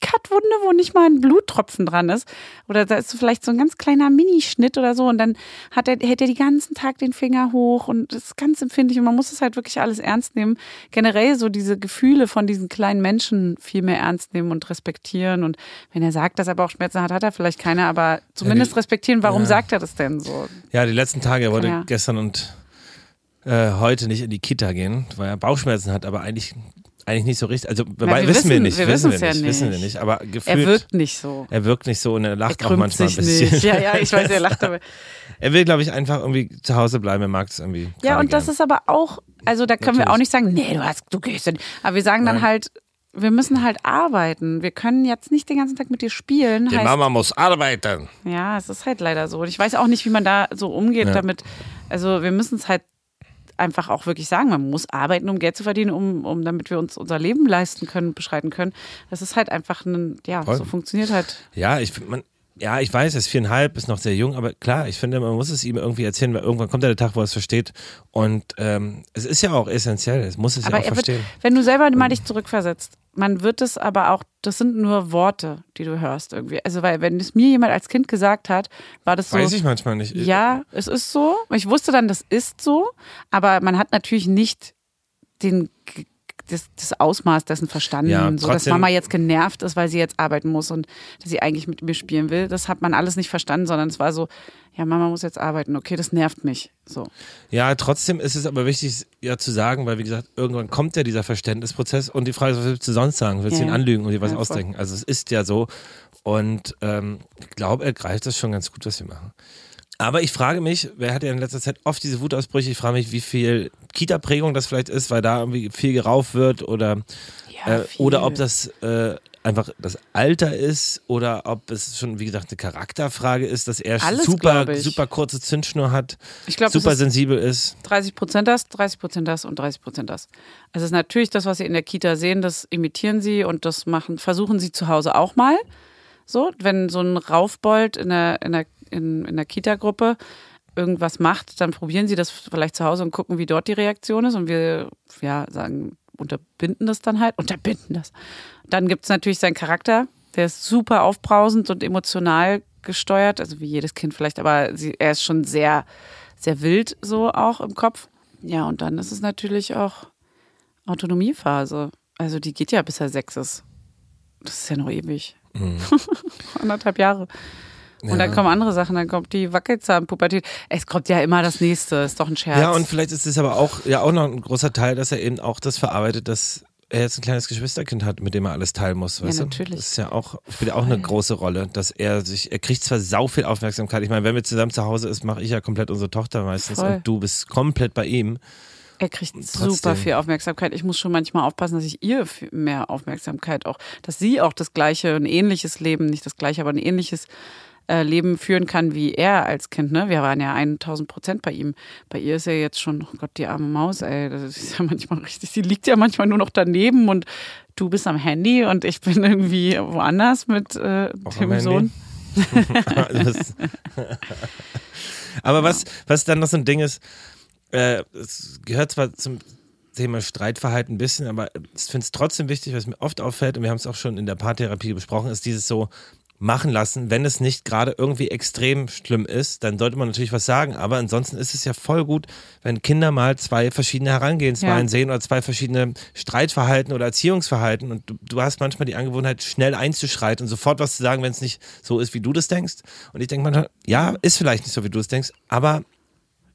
Kattwunde, wo nicht mal ein Bluttropfen dran ist. Oder da ist vielleicht so ein ganz kleiner Minischnitt oder so. Und dann hat er, hält er den ganzen Tag den Finger hoch und das ist ganz empfindlich. Und man muss es halt wirklich alles ernst nehmen. Generell so diese Gefühle von diesen kleinen Menschen viel mehr ernst nehmen und respektieren. Und wenn er sagt, dass er Bauchschmerzen hat, hat er vielleicht keine, aber zumindest respektieren, warum ja. sagt er das denn so? Ja, die letzten Tage, er wollte Ja. gestern und äh, heute nicht in die Kita gehen, weil er Bauchschmerzen hat, aber eigentlich, eigentlich nicht so richtig. Also wir weil, wissen wir nicht, wir wissen wir wissen's ja nicht, wissen wir nicht. Aber Er gefühlt, wirkt nicht so. er wirkt nicht so und er Er lacht auch krümmt manchmal ein bisschen. nicht. Ja, ja, ich weiß, er lacht aber. Er will, glaube ich, einfach irgendwie zu Hause bleiben. Er mag es irgendwie. Ja, und das gern. ist aber auch, also da können wir Natürlich. auch nicht sagen, nee, du hast, du gehst nicht. Aber wir sagen dann Nein. halt, wir müssen halt arbeiten. Wir können jetzt nicht den ganzen Tag mit dir spielen. Die heißt, Mama muss arbeiten. Ja, es ist halt leider so. Und ich weiß auch nicht, wie man da so umgeht Ja. damit. Also wir müssen es halt einfach auch wirklich sagen, man muss arbeiten, um Geld zu verdienen, um, um damit wir uns unser Leben leisten können, beschreiten können. Das ist halt einfach ein, ja, Voll. so funktioniert halt. Ja, ich man. Ja, ich weiß, er ist viereinhalb, ist noch sehr jung, aber klar, ich finde, man muss es ihm irgendwie erzählen, weil irgendwann kommt ja der Tag, wo er es versteht. Und ähm, es ist ja auch essentiell, es muss es Aber ja auch er wird, verstehen. wenn du selber mal dich zurückversetzt, man wird es aber auch, das sind nur Worte, die du hörst irgendwie. Also, weil, wenn es mir jemand als Kind gesagt hat, war das so. Weiß ich manchmal nicht. Ja, es ist so. Ich wusste dann, das ist so, aber man hat natürlich nicht den, das, das Ausmaß dessen verstanden, Ja, so dass Mama jetzt genervt ist, weil sie jetzt arbeiten muss und dass sie eigentlich mit mir spielen will. Das hat man alles nicht verstanden, sondern es war so, ja, Mama muss jetzt arbeiten, okay, das nervt mich. So. Ja, trotzdem ist es aber wichtig, ja zu sagen, weil wie gesagt, irgendwann kommt ja dieser Verständnisprozess und die Frage ist, was willst du sonst sagen? Willst du Ja, ihn anlügen und dir was Ja, ausdenken? Also es ist ja so und ähm, ich glaube, er greift das schon ganz gut, was wir machen. Aber ich frage mich, wer hat ja in letzter Zeit oft diese Wutausbrüche, ich frage mich, wie viel Kita-Prägung das vielleicht ist, weil da irgendwie viel gerauft wird oder, Ja, äh, oder ob das äh, einfach das Alter ist oder ob es schon, wie gesagt, eine Charakterfrage ist, dass er Alles, super, glaub super kurze Zündschnur hat, Ich glaube, super ist sensibel ist. 30 Prozent das, 30 Prozent das und 30 Prozent das. Also es ist natürlich das, was Sie in der Kita sehen, das imitieren Sie und das machen, versuchen Sie zu Hause auch mal. So, wenn so ein Raufbold in der, in der, in, in der Kita-Gruppe irgendwas macht, dann probieren Sie das vielleicht zu Hause und gucken, wie dort die Reaktion ist. Und wir, ja, sagen, unterbinden das dann halt, unterbinden das. Dann gibt es natürlich seinen Charakter, der ist super aufbrausend und emotional gesteuert, also wie jedes Kind vielleicht, aber sie, er ist schon sehr, sehr wild so auch im Kopf. Ja, und dann ist es natürlich auch Autonomiephase. Also die geht ja bis er sechs ist. Das ist ja noch ewig. Anderthalb Jahre. Und dann Ja. kommen andere Sachen, dann kommt die Wackelzahnpubertät. Es kommt ja immer das nächste, ist doch ein Scherz. Ja, und vielleicht ist es aber auch, ja, auch noch ein großer Teil, dass er eben auch das verarbeitet, dass er jetzt ein kleines Geschwisterkind hat, mit dem er alles teilen muss, weißt du? natürlich. Das ist ja auch, spielt ja auch eine große Rolle, dass er sich, er kriegt zwar sau viel Aufmerksamkeit. Ich meine, wenn wir zusammen zu Hause ist, mache ich ja komplett unsere Tochter meistens Voll. und du bist komplett bei ihm. Er kriegt trotzdem. super viel Aufmerksamkeit. Ich muss schon manchmal aufpassen, dass ich ihr mehr Aufmerksamkeit auch, dass sie auch das gleiche, ein ähnliches Leben, nicht das gleiche, aber ein ähnliches äh, Leben führen kann wie er als Kind. Ne? Wir waren ja 1000 Prozent bei ihm. Bei ihr ist er jetzt schon, oh Gott, die arme Maus, ey. Das ist ja manchmal richtig. Sie liegt ja manchmal nur noch daneben und du bist am Handy und ich bin irgendwie woanders mit äh, dem? Sohn. Aber was, was dann noch so ein Ding ist, äh, es gehört zwar zum Thema Streitverhalten ein bisschen, aber ich finde es trotzdem wichtig, was mir oft auffällt, und wir haben es auch schon in der Paartherapie besprochen, ist dieses so machen lassen, wenn es nicht gerade irgendwie extrem schlimm ist, dann sollte man natürlich was sagen, aber ansonsten ist es ja voll gut, wenn Kinder mal zwei verschiedene Herangehensweisen Ja. sehen oder zwei verschiedene Streitverhalten oder Erziehungsverhalten und du, du hast manchmal die Angewohnheit, schnell einzuschreiten und sofort was zu sagen, wenn es nicht so ist, wie du das denkst. Und ich denke manchmal, ja, ist vielleicht nicht so, wie du es denkst, aber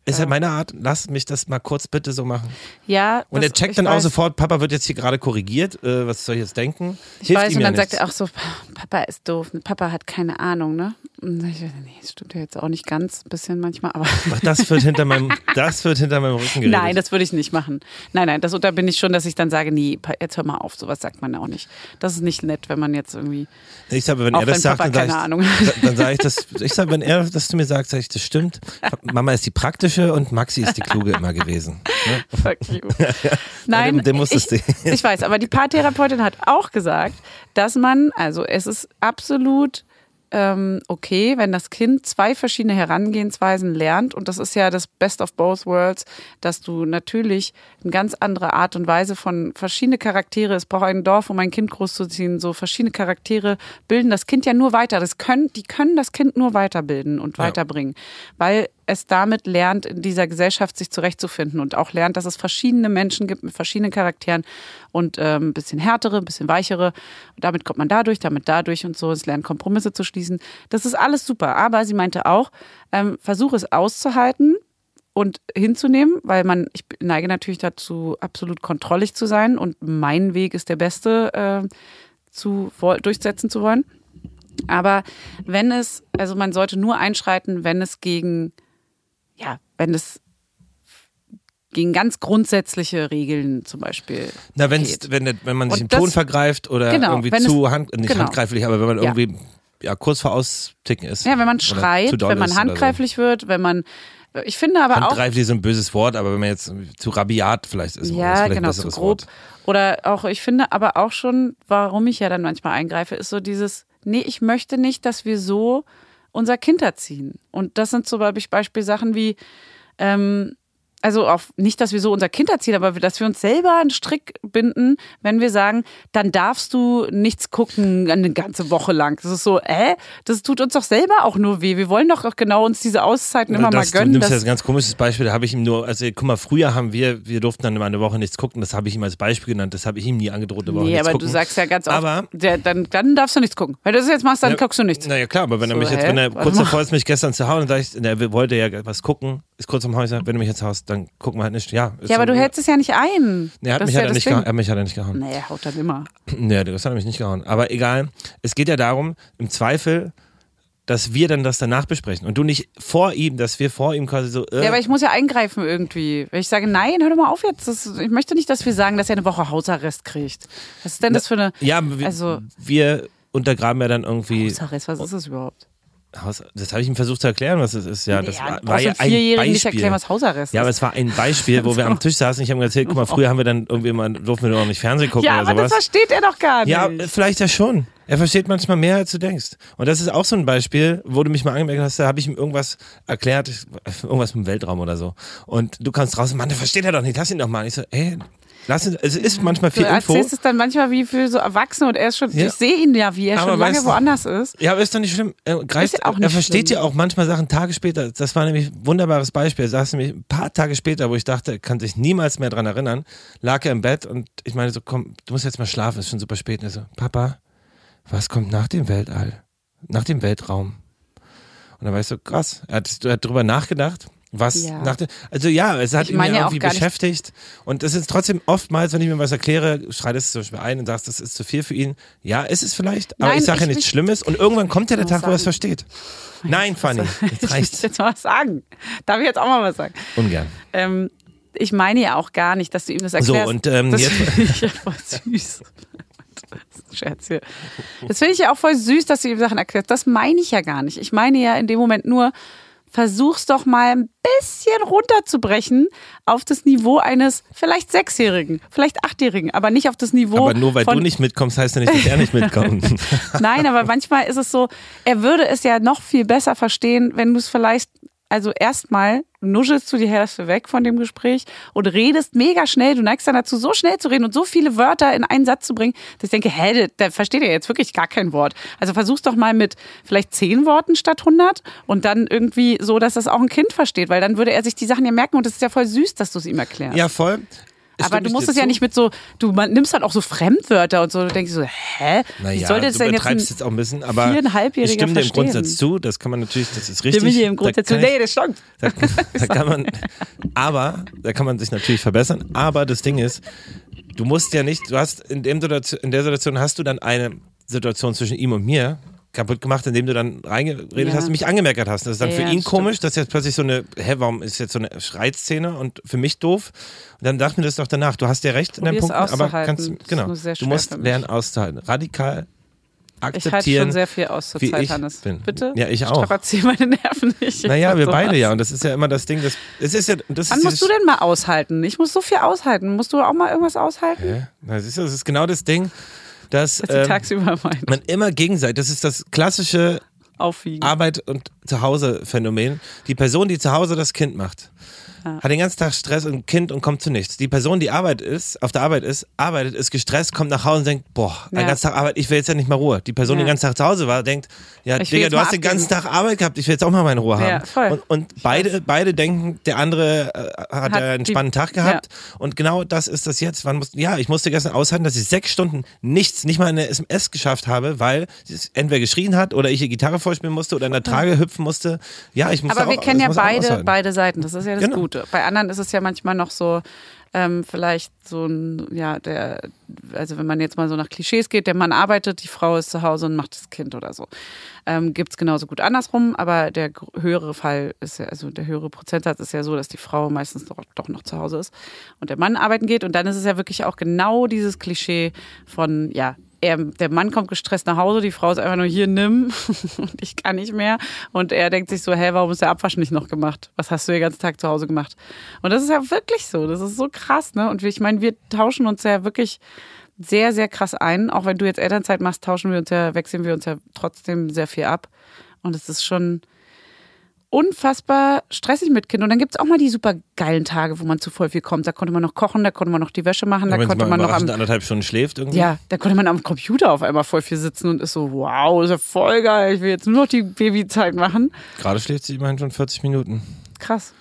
ist ja meine Art, lass mich das mal kurz bitte so machen. Ja, Und das- er checkt dann auch weiß. sofort, Papa wird jetzt hier gerade korrigiert, äh, was soll ich jetzt denken? Ich Hilft weiß, ihm und ja dann sagt nichts. er auch so, Papa ist doof, Papa hat keine Ahnung, ne? Nee, das stimmt ja jetzt auch nicht ganz, ein bisschen manchmal, aber Ach, das wird hinter meinem, das wird hinter meinem Rücken geredet. nein, das würde ich nicht machen. Nein, nein, das da bin ich schon, dass ich dann sage, nee, jetzt hör mal auf, sowas sagt man auch nicht. Das ist nicht nett, wenn man jetzt irgendwie, Ich sage, wenn er das sagt, Papa dann sage ich, dann sage ich das, ich sage, wenn er das zu mir sagt, sage ich, das stimmt. Mama ist die praktische und Maxi ist die kluge immer gewesen. Ne? Fuck you. Nein, dem- dem muss ich, ich weiß, aber die Paartherapeutin hat auch gesagt, dass man, also es ist absolut okay, wenn das Kind zwei verschiedene Herangehensweisen lernt. Und das ist ja das Best of both worlds, dass du natürlich eine ganz andere Art und Weise von verschiedene Charaktere, es braucht ein Dorf, um ein Kind großzuziehen, so verschiedene Charaktere bilden das Kind ja nur weiter. Das können, die können das Kind nur weiterbilden und Ja. weiterbringen. Weil es damit lernt, in dieser Gesellschaft sich zurechtzufinden und auch lernt, dass es verschiedene Menschen gibt mit verschiedenen Charakteren und ähm, ein bisschen härtere, ein bisschen weichere. Und damit kommt man dadurch, damit dadurch und so. Es lernt Kompromisse zu schließen. Das ist alles super. Aber sie meinte auch, ähm, versuche es auszuhalten und hinzunehmen, weil man, ich neige natürlich dazu, absolut kontrollig zu sein und mein Weg ist der beste, äh, zu, woll- durchsetzen zu wollen. Aber wenn es, also man sollte nur einschreiten, wenn es gegen, ja, wenn es gegen ganz grundsätzliche Regeln zum Beispiel. Na, wenn's, geht. wenn, wenn man sich Und im Ton vergreift oder Genau, irgendwie zu es- hand, nicht genau. handgreiflich, aber wenn man Ja. irgendwie ja, kurz vor Austicken ist. Ja, wenn man zu schreit, wenn man ist oder so. handgreiflich wird, wenn man, ich finde aber auch, Handgreiflich ist ein böses Wort, aber wenn man jetzt zu rabiat vielleicht ist, ist Ja, vielleicht ein genau, zu besseres grob. Wort. Oder auch, ich finde aber auch schon, warum ich ja dann manchmal eingreife, ist so dieses, nee, ich möchte nicht, dass wir so unser Kind erziehen. Und das sind zum Beispiel Beispielsachen wie, ähm, also auch nicht, dass wir so unser Kind erziehen, aber dass wir uns selber einen Strick binden, wenn wir sagen, dann darfst du nichts gucken eine ganze Woche lang. Das ist so, äh, das tut uns doch selber auch nur weh. Wir wollen doch auch genau uns diese Auszeiten immer das, mal Du gönnen. nimmst dass- jetzt ein ganz komisches Beispiel, da habe ich ihm nur, also guck mal, früher haben wir, wir durften dann immer eine Woche nichts gucken, das habe ich ihm als Beispiel genannt, das habe ich ihm nie angedroht, eine Woche Nee, aber gucken. du sagst ja ganz oft, Aber- der, dann, dann darfst du nichts gucken. Wenn du das jetzt machst, dann Ja, guckst du nichts. Naja, klar, aber wenn er So, mich jetzt, hä? wenn er kurz davor ist, mich gestern zu hauen und ich, er wollte ja was gucken, ist kurz am Häuser, wenn du mich jetzt haust, dann gucken wir halt nicht. Ja, Ja, aber so- du hältst es ja nicht ein. Nee, er hat mich ist hat ja er nicht gehauen. Er hat mich hat er nicht gehauen. Nee, er haut dann immer. Nee, das hat er mich nicht gehauen. Aber egal. Es geht ja darum, im Zweifel, dass wir dann das danach besprechen und du nicht vor ihm, dass wir vor ihm quasi so. Äh, Ja, aber ich muss ja eingreifen irgendwie. Wenn ich sage, nein, hör doch mal auf jetzt. Das, ich möchte nicht, dass wir sagen, dass er eine Woche Hausarrest kriegt. Was ist denn das für eine ja, wir, also- wir untergraben ja dann irgendwie. Hausarrest? Was ist das überhaupt? Das habe ich ihm versucht zu erklären, was es ist. Ja, das ja, war, war ja ein Vierjährigen nicht Beispiel. erklären, was Hausarrest Ja, aber ist. es war ein Beispiel, wo wir am Tisch saßen. Ich habe ihm erzählt, guck mal, früher haben wir dann irgendwie mal, durften wir doch nicht Fernsehen gucken Ja, oder aber das sowas. versteht er doch gar nicht. Ja, vielleicht ja schon. Er versteht manchmal mehr, als du denkst. Und das ist auch so ein Beispiel, wo du mich mal angemerkt hast, da habe ich ihm irgendwas erklärt, irgendwas mit dem Weltraum oder so. Und du kannst draußen, Mann, der versteht er doch nicht, lass ihn doch mal. Und ich so, ey, lass ihn, es ist manchmal du viel Info. erzählst es dann manchmal wie für so Erwachsene und er ist schon, Ja. ich sehe ihn ja, wie er Aber schon lange weißt du- woanders ist. Ja, aber ist doch nicht schlimm. Er, greift, auch er nicht versteht schlimm. ja auch manchmal Sachen Tage später. Das war nämlich ein wunderbares Beispiel. Er saß nämlich ein paar Tage später, wo ich dachte, er kann sich niemals mehr dran erinnern, lag er im Bett und ich meine so, komm, du musst jetzt mal schlafen, ist schon super spät. Und er so, Papa, was kommt nach dem Weltall? Nach dem Weltraum? Und dann war ich so, krass. Er hat, er hat drüber nachgedacht. Was Ja. nach dem, also ja, es hat Ich ihn ja irgendwie beschäftigt. Und es ist trotzdem oftmals, wenn ich mir was erkläre, schreit es zum Beispiel ein und sagst, das ist zu viel für ihn. Ja, ist es vielleicht, aber Nein, ich sage ja ich- nichts ich- Schlimmes und irgendwann kommt ja der Tag, wo er es sagen- versteht. Nein, Fanny, jetzt Ich reicht's. jetzt mal was sagen. Darf ich jetzt auch mal was sagen? Ungern. Ähm, ich meine ja auch gar nicht, dass du ihm das So, erklärst. und, ähm, das jetzt- finde ich ja voll süß. Das ist ein Scherz hier. Das finde ich ja auch voll süß, dass du ihm Sachen erklärst. Das meine ich ja gar nicht. Ich meine ja in dem Moment nur, versuch's doch mal ein bisschen runterzubrechen auf das Niveau eines vielleicht Sechsjährigen, vielleicht Achtjährigen, aber nicht auf das Niveau Aber nur weil von du nicht mitkommst, heißt ja nicht, dass er nicht mitkommt. Nein, aber manchmal ist es so, er würde es ja noch viel besser verstehen, wenn du es vielleicht, also erstmal nuschelst du die Hälfte weg von dem Gespräch und redest mega schnell. Du neigst dann dazu, so schnell zu reden und so viele Wörter in einen Satz zu bringen, dass ich denke, hä, der versteht ja jetzt wirklich gar kein Wort. Also versuch's doch mal mit vielleicht zehn Worten statt 100 und dann irgendwie so, dass das auch ein Kind versteht, weil dann würde er sich die Sachen ja merken und das ist ja voll süß, dass du es ihm erklärst. ja, voll. Aber du musst es ja nicht mit so, du man, nimmst dann auch so Fremdwörter und so, du denkst so, hä? Wie Naja, soll das du denn jetzt ein, jetzt auch ein bisschen, aber ich stimme dir im? Grundsatz zu, das kann man natürlich, das ist richtig. Stimme dir im Grundsatz zu. Nee, das stimmt. Da, da kann man, aber, da kann man sich natürlich verbessern. Aber das Ding ist, du musst ja nicht, du hast in, dem Situation, in der Situation hast du dann eine Situation zwischen ihm und mir kaputt gemacht, indem du dann reingeredet Ja. hast und mich angemerkt hast. Das ist dann Ja, für ihn komisch, dass jetzt plötzlich so eine, hä, warum ist jetzt so eine Schreitszene und für mich doof? Und dann dachte mir das doch danach, du hast ja recht in deinem Punkt, aber kannst, genau, du musst lernen auszuhalten. Radikal Ich halte akzeptieren. schon sehr viel aus zur Zeit, ich Hannes. bin. Bitte? Ja, ich auch. Strapazier meine Nerven nicht. naja, wir So beide ja. Und das ist ja immer das Ding, das, es ist ja, das Wann musst du denn mal aushalten? Ich muss so viel aushalten. Musst du auch mal irgendwas aushalten? Hä? Siehst du, das ist genau das Ding, dass ähm, tagsüber meint. man immer gegenseitig, das ist das klassische aufwiegen. Arbeit und Zuhause-Phänomen. Die Person, die zu Hause das Kind macht, hat den ganzen Tag Stress und Kind und kommt zu nichts. Die Person, die Arbeit ist, auf der Arbeit ist, arbeitet, ist gestresst, kommt nach Hause und denkt, boah, den Ja. ganzen Tag Arbeit, ich will jetzt ja nicht mal Ruhe. Die Person, die Ja. den ganzen Tag zu Hause war, denkt, ja, Ich Digga, du hast den ganzen abgeben. Tag Arbeit gehabt, ich will jetzt auch mal meine Ruhe Ja, haben. voll. Und, und beide, beide denken, der andere äh, hat, Hat einen die- spannenden Tag gehabt. Und genau das ist das jetzt. Muss, ja, ich musste gestern aushalten, dass ich sechs Stunden nichts, nicht mal eine SMS geschafft habe, weil sie entweder geschrien hat oder ich die Gitarre vorspielen musste oder in der Trage hüpfen musste. Ja, ich musste Aber wir auch, kennen das ja beide, aushalten. beide Seiten. Das ist ja das Genau. Gute. Bei anderen ist es ja manchmal noch so, ähm, vielleicht so ein, ja, der, also wenn man jetzt mal so nach Klischees geht, der Mann arbeitet, die Frau ist zu Hause und macht das Kind oder so. Ähm, Gibt es genauso gut andersrum, aber der höhere Fall ist ja, also der höhere Prozentsatz ist ja so, dass die Frau meistens doch, doch noch zu Hause ist und der Mann arbeiten geht. Und dann ist es ja wirklich auch genau dieses Klischee von, ja, er, der Mann kommt gestresst nach Hause, die Frau ist einfach nur hier, nimm und ich kann nicht mehr. Und er denkt sich so, hä, warum ist der Abwasch nicht noch gemacht? Was hast du den ganzen Tag zu Hause gemacht? Und das ist ja wirklich so, das ist so krass, ne? Und ich meine, wir tauschen uns ja wirklich sehr, sehr krass ein. Auch wenn du jetzt Elternzeit machst, tauschen wir uns ja, wechseln wir uns ja trotzdem sehr viel ab. Und es ist schon unfassbar stressig mit Kind. Und dann gibt es auch mal die super geilen Tage, wo man zu voll viel kommt. Da konnte man noch kochen, da konnte man noch die Wäsche machen, da Ja, sie konnte man noch am anderthalb Stunden schläft irgendwie. ja, da konnte man am Computer auf einmal voll viel sitzen und ist so, wow, ist ja voll geil, ich will jetzt nur noch die Babyzeit machen. Gerade schläft sie immerhin schon 40 Minuten. Krass.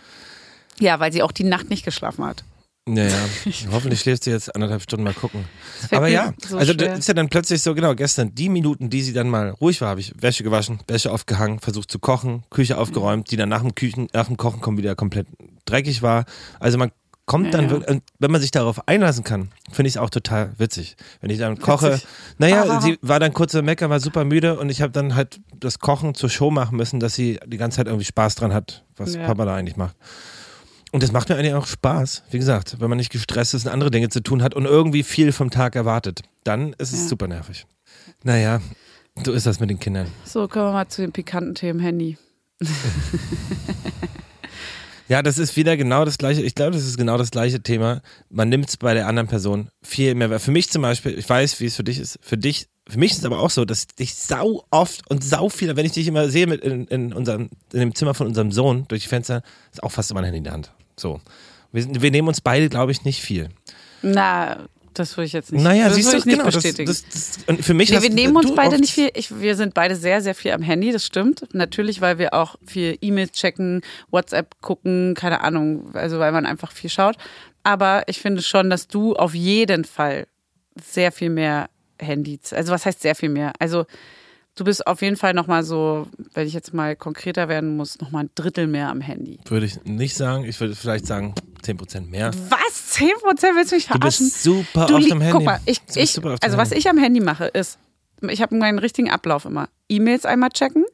Ja, weil sie auch die Nacht nicht geschlafen hat. Ja, ja. Hoffentlich schläft sie jetzt anderthalb Stunden mal gucken. Aber ja, so also schwer. das ist ja dann plötzlich so, genau, gestern, die Minuten, die sie dann mal ruhig war, habe ich Wäsche gewaschen, Wäsche aufgehangen, versucht zu kochen, Küche aufgeräumt, die dann nach dem, Küchen, nach dem Kochen kommen wieder komplett dreckig war. Also man kommt Ja, dann ja. wirklich, wenn man sich darauf einlassen kann, finde ich es auch total witzig. Wenn ich dann koche, Witzig. naja, Aha. sie war dann kurz am Mecker, war super müde und ich habe dann halt das Kochen zur Show machen müssen, dass sie die ganze Zeit irgendwie Spaß dran hat, was Ja. Papa da eigentlich macht. Und das macht mir eigentlich auch Spaß. Wie gesagt, wenn man nicht gestresst ist und andere Dinge zu tun hat und irgendwie viel vom Tag erwartet, dann ist es Ja. super nervig. Naja, so ist das mit den Kindern. So, kommen wir mal zu den pikanten Themen Handy. Ja, das ist wieder genau das gleiche. Ich glaube, das ist genau das gleiche Thema. Man nimmt es bei der anderen Person viel mehr. Für mich zum Beispiel, ich weiß, wie es für dich ist. Für dich, für mich ist es aber auch so, dass ich sau oft und sau viel, wenn ich dich immer sehe mit in, in unserem, in dem Zimmer von unserem Sohn durch die Fenster, ist auch fast immer ein Handy in der Hand. So. Wir, wir nehmen uns beide, glaube ich, nicht viel. Na, das würde ich jetzt nicht, Naja, das siehst du, ich nicht genau. Das, bestätigen. das, das, und für mich Nee, wir nehmen uns beide nicht viel. Ich, wir sind beide sehr, sehr viel am Handy, das stimmt. Natürlich, weil wir auch viel E-Mails checken, WhatsApp gucken, keine Ahnung, also weil man einfach viel schaut. Aber ich finde schon, dass du auf jeden Fall sehr viel mehr Handy, also was heißt sehr viel mehr? Also du bist auf jeden Fall nochmal so, wenn ich jetzt mal konkreter werden muss, nochmal ein Drittel mehr am Handy. Würde ich nicht sagen. Ich würde vielleicht sagen 10% mehr. Was? 10 Prozent willst du mich Du verarschen? bist super Du oft am Handy. Guck mal, ich, Du ich, also was ich am Handy mache, ist, ich habe meinen richtigen Ablauf immer. E-Mails einmal checken.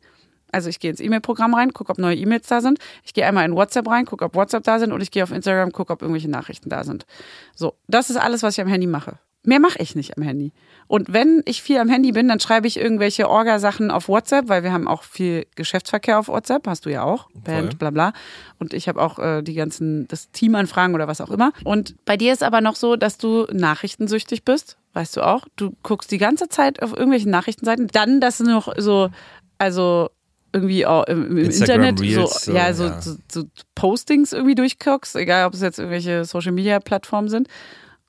Also ich gehe ins E-Mail-Programm rein, gucke, ob neue E-Mails da sind. Ich gehe einmal in WhatsApp rein, gucke, ob WhatsApp da sind und ich gehe auf Instagram, gucke, ob irgendwelche Nachrichten da sind. So, das ist alles, was ich am Handy mache. Mehr mache ich nicht am Handy. Und wenn ich viel am Handy bin, dann schreibe ich irgendwelche Orga-Sachen auf WhatsApp, weil wir haben auch viel Geschäftsverkehr auf WhatsApp, hast du ja auch, Band, bla bla. Und ich habe auch äh, die ganzen, das Teamanfragen oder was auch immer. Und bei dir ist aber noch so, dass du nachrichtensüchtig bist, weißt du auch. Du guckst die ganze Zeit auf irgendwelchen Nachrichtenseiten. Dann, dass du noch so, also irgendwie auch im, im Internet Reels, so, so, ja, so, ja. so, so Postings irgendwie durchguckst, egal ob es jetzt irgendwelche Social Media Plattformen sind.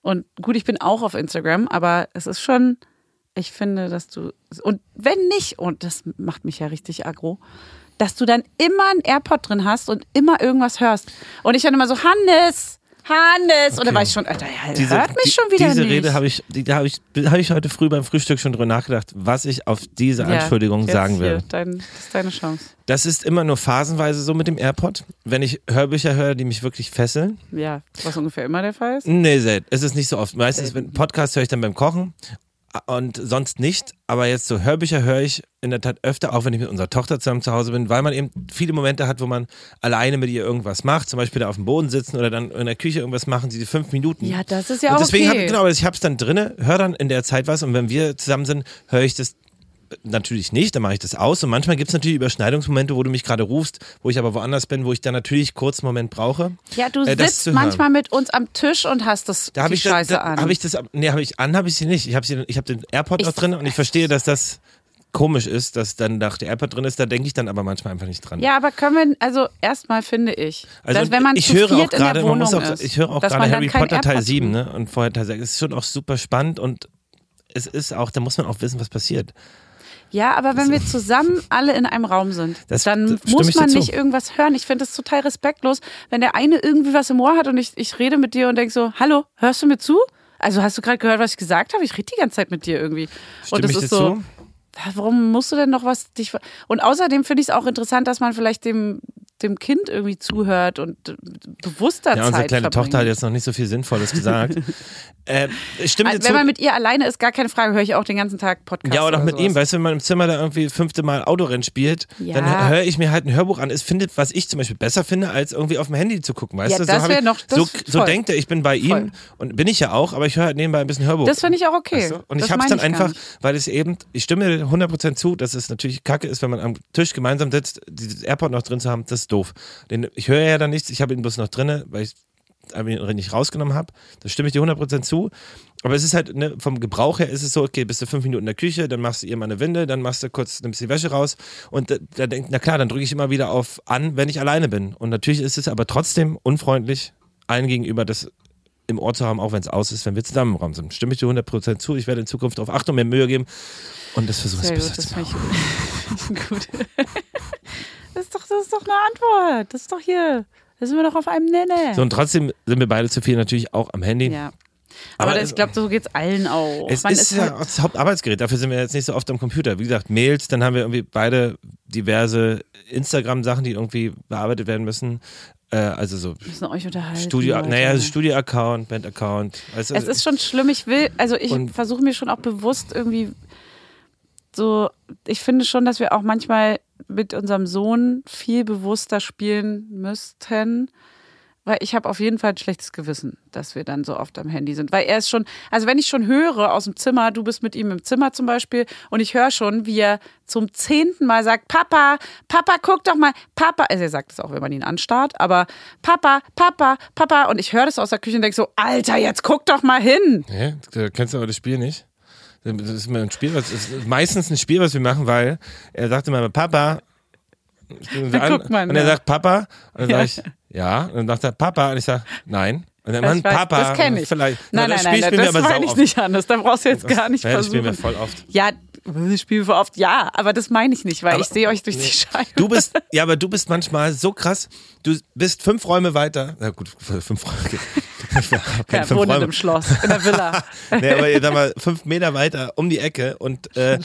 Und gut, ich bin auch auf Instagram, aber es ist schon, ich finde, dass du, und wenn nicht, und das macht mich ja richtig aggro, dass du dann immer ein AirPod drin hast und immer irgendwas hörst. Und ich dann immer so, Hannes, Hannes. Und Okay. war ich schon, Alter, ja, Diese, hört mich die- schon wieder diese nicht. Rede habe ich, die, da habe ich, hab ich heute früh beim Frühstück schon drüber nachgedacht, was ich auf diese Ja, Anschuldigung sagen hier, will. Dein, das ist deine Chance. Das ist immer nur phasenweise so mit dem AirPod. Wenn ich Hörbücher höre, die mich wirklich fesseln. Ja, was ungefähr immer der Fall ist. Nee, selten. Es ist nicht so oft. Meistens, wenn Podcast höre ich dann beim Kochen und sonst nicht. Aber jetzt so Hörbücher höre ich in der Tat öfter, auch wenn ich mit unserer Tochter zusammen zu Hause bin, weil man eben viele Momente hat, wo man alleine mit ihr irgendwas macht. Zum Beispiel da auf dem Boden sitzen oder dann in der Küche irgendwas machen, diese fünf Minuten. Ja, das ist ja und auch deswegen okay. hab, genau, ich habe es dann drinne, höre dann in der Zeit was und wenn wir zusammen sind, höre ich das natürlich nicht, dann mache ich das aus und manchmal gibt es natürlich Überschneidungsmomente, wo du mich gerade rufst, wo ich aber woanders bin, wo ich dann natürlich kurz einen Moment brauche. Ja, du äh, sitzt manchmal mit uns am Tisch und hast das Da habe die ich, das, Scheiße da, an. hab ich das, nee, habe ich an, habe ich sie nicht. Ich habe habe den AirPod noch drin und ich verstehe, dass das komisch ist, dass dann da der AirPod drin ist, da denke ich dann aber manchmal einfach nicht dran. Ja, aber können wir, also erstmal finde ich, Also dass wenn man ich höre auch gerade, man muss auch, ist, ich höre auch gerade Harry Potter Teil AirPod 7, tut. ne? Und vorher Teil 6. Es ist schon auch super spannend und es ist auch, da muss man auch wissen, was passiert. Ja, aber wenn wir zusammen alle in einem Raum sind, Das- dann da stimme muss man nicht irgendwas hören. Ich finde das total respektlos, wenn der eine irgendwie was im Ohr hat und ich, ich rede mit dir und denke so, hallo, hörst du mir zu? Also hast du gerade gehört, was ich gesagt habe? Ich rede die ganze Zeit mit dir irgendwie. Stimme und das ich ist so, zu? warum musst du denn noch was dich. Und außerdem finde ich es auch interessant, dass man vielleicht dem, dem Kind irgendwie zuhört und bewusster Ja, unsere Zeit kleine verbringt. Tochter hat jetzt noch nicht so viel Sinnvolles gesagt. äh, stimmt Also, wenn man mit ihr alleine ist, gar keine Frage, höre ich auch den ganzen Tag Podcast. Ja, oder auch mit sowas. ihm, weißt du, wenn man im Zimmer da irgendwie fünfte Mal Autorennen spielt, Ja. dann höre ich mir halt ein Hörbuch an. Es findet, was ich zum Beispiel besser finde, als irgendwie auf dem Handy zu gucken, weißt Ja, du? wär ich, noch- das so, so denkt er, ich bin bei ihm Voll. und bin ich ja auch, aber ich höre halt nebenbei ein bisschen Hörbuch. Das finde ich auch okay. Weißt du? Und Das ich habe es dann einfach, weil es eben, ich stimme dir 100% zu, dass es natürlich kacke ist, wenn man am Tisch gemeinsam sitzt, dieses AirPod noch drin zu haben, das doof. Denn ich höre ja dann nichts, ich habe ihn bloß noch drin, weil ich ihn nicht rausgenommen habe. Da stimme ich dir 100% zu. Aber es ist halt, ne, vom Gebrauch her ist es so, okay, bist du fünf Minuten in der Küche, dann machst du ihr mal eine Winde, dann machst du kurz, nimmst die Wäsche raus und da, da denkt, na klar, dann drücke ich immer wieder auf an, wenn ich alleine bin. Und natürlich ist es aber trotzdem unfreundlich allen gegenüber, das im Ohr zu haben, auch wenn es aus ist, wenn wir zusammen im Raum sind. Stimme ich dir 100% zu. Ich werde in Zukunft darauf achten und mir Mühe geben und das versuche ich besser zu machen. gut. das, ist doch, das ist doch eine Antwort. Das ist doch hier. Da sind wir doch auf einem Nenner. So, und trotzdem sind wir beide zu viel natürlich auch am Handy. ja. Aber, Aber das, ich glaube, so geht es allen auch. Es Man ist, ist ja halt- auch das Hauptarbeitsgerät, dafür sind wir jetzt nicht so oft am Computer. Wie gesagt, Mails, dann haben wir irgendwie beide diverse Instagram-Sachen, die irgendwie bearbeitet werden müssen. Äh, also so müssen euch unterhalten. Studio, Leute. naja, Studio-Account, Band-Account. Du, Es ist schon schlimm. Ich will, also ich versuche mir schon auch bewusst irgendwie so, ich finde schon, dass wir auch manchmal mit unserem Sohn viel bewusster spielen müssten. Weil ich habe auf jeden Fall ein schlechtes Gewissen, dass wir dann so oft am Handy sind. Weil er ist schon, also wenn ich schon höre aus dem Zimmer, du bist mit ihm im Zimmer zum Beispiel, und ich höre schon, wie er zum zehnten Mal sagt, Papa, Papa, guck doch mal, Papa, also er sagt es auch, wenn man ihn anstarrt, aber Papa, Papa, Papa, und ich höre das aus der Küche und denke so, Alter, jetzt guck doch mal hin. Da kennst aber das Spiel nicht? Das ist mir ein Spiel, was ist meistens ein Spiel, was wir machen, weil er sagte mal, Papa, guckt man, und er sagt Papa, und dann Ja. sag ich, ja, und dann sagt er Papa, und ich sag, nein. Und dann, Das Mann, weiß- Papa, das kenne ich. vielleicht. Nein, nein, nein, wir das meine ich nicht anders. Da brauchst du jetzt gar nicht ja, das spielen wir versuchen. voll oft. Ja, das spielen wir oft, ja, aber das meine ich nicht, weil Aber- ich sehe euch durch nee. die Scheibe. Du bist, ja, aber du bist manchmal so krass. Du bist fünf Räume weiter. Na gut, fünf Räume. Ich wohnen Räume. im Schloss, in der Villa. Nee, aber ihr sag mal, fünf Meter weiter um die Ecke und äh,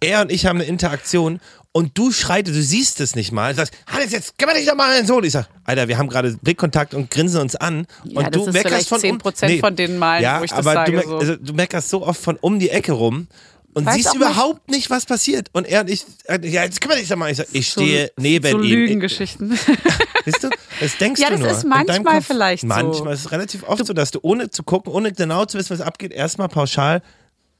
er und ich haben eine Interaktion und du schreitest, du siehst es nicht mal, sagst, Hannes, jetzt kümmere dich doch mal den Sohn. Ich sag, Alter, wir haben gerade Blickkontakt und grinsen uns an Ja, und das du meckerst von 10% von den Malen, ja, wo ich das aber sage, Du, meck, so. also, du meckerst so oft von um die Ecke rum und Weiß siehst überhaupt nicht, was passiert. Und er und ich, äh, ja, jetzt kümmere dich doch mal. Ich, sag, ich stehe neben so ihm. Lügengeschichten. Siehst du? Das denkst Ja, du das nur. ist In deinem manchmal vielleicht so. Manchmal ist es relativ oft so, dass du ohne zu gucken, ohne genau zu wissen, was abgeht, erstmal pauschal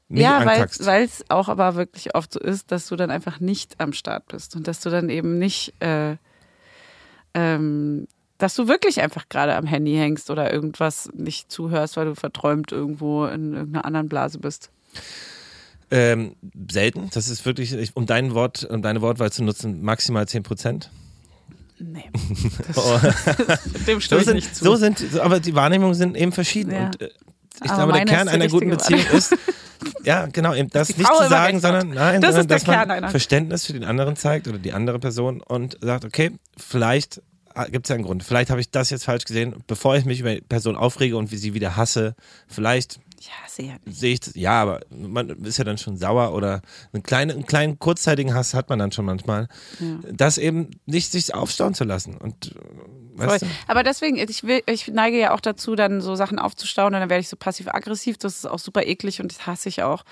mich ja, weil es auch aber wirklich oft so ist, dass du dann einfach nicht am Start bist und dass du dann eben nicht, äh, ähm, dass du wirklich einfach gerade am Handy hängst oder irgendwas nicht zuhörst, weil du verträumt irgendwo in irgendeiner anderen Blase bist. Ähm, selten. Das ist wirklich, ich- um dein Wort, um deine Wortwahl zu nutzen, maximal 10 Prozent. Nee. Oh. Dem So stimme ich sind, nicht zu. so sind, so, aber die Wahrnehmungen sind eben verschieden. Ja. Und äh, ich Aber glaube, der Kern einer guten Beziehung ist, ja, genau, eben das nicht zu sagen, sondern nein, Das sondern dass man Kern einer. Verständnis für den anderen zeigt oder die andere Person und sagt, okay, vielleicht gibt es ja einen Grund. Vielleicht habe ich das jetzt falsch gesehen. Bevor ich mich über die Person aufrege und wie sie wieder hasse, vielleicht Ja, sehr. sehe ich das, ja, aber man ist ja dann schon sauer oder einen kleinen, einen kleinen kurzzeitigen Hass hat man dann schon manchmal. Das eben nicht sich aufstauen zu lassen. Und weißt du? Aber deswegen, ich, will, ich neige ja auch dazu, dann so Sachen aufzustauen und dann werde ich so passiv-aggressiv. Das ist auch super eklig und das hasse ich auch.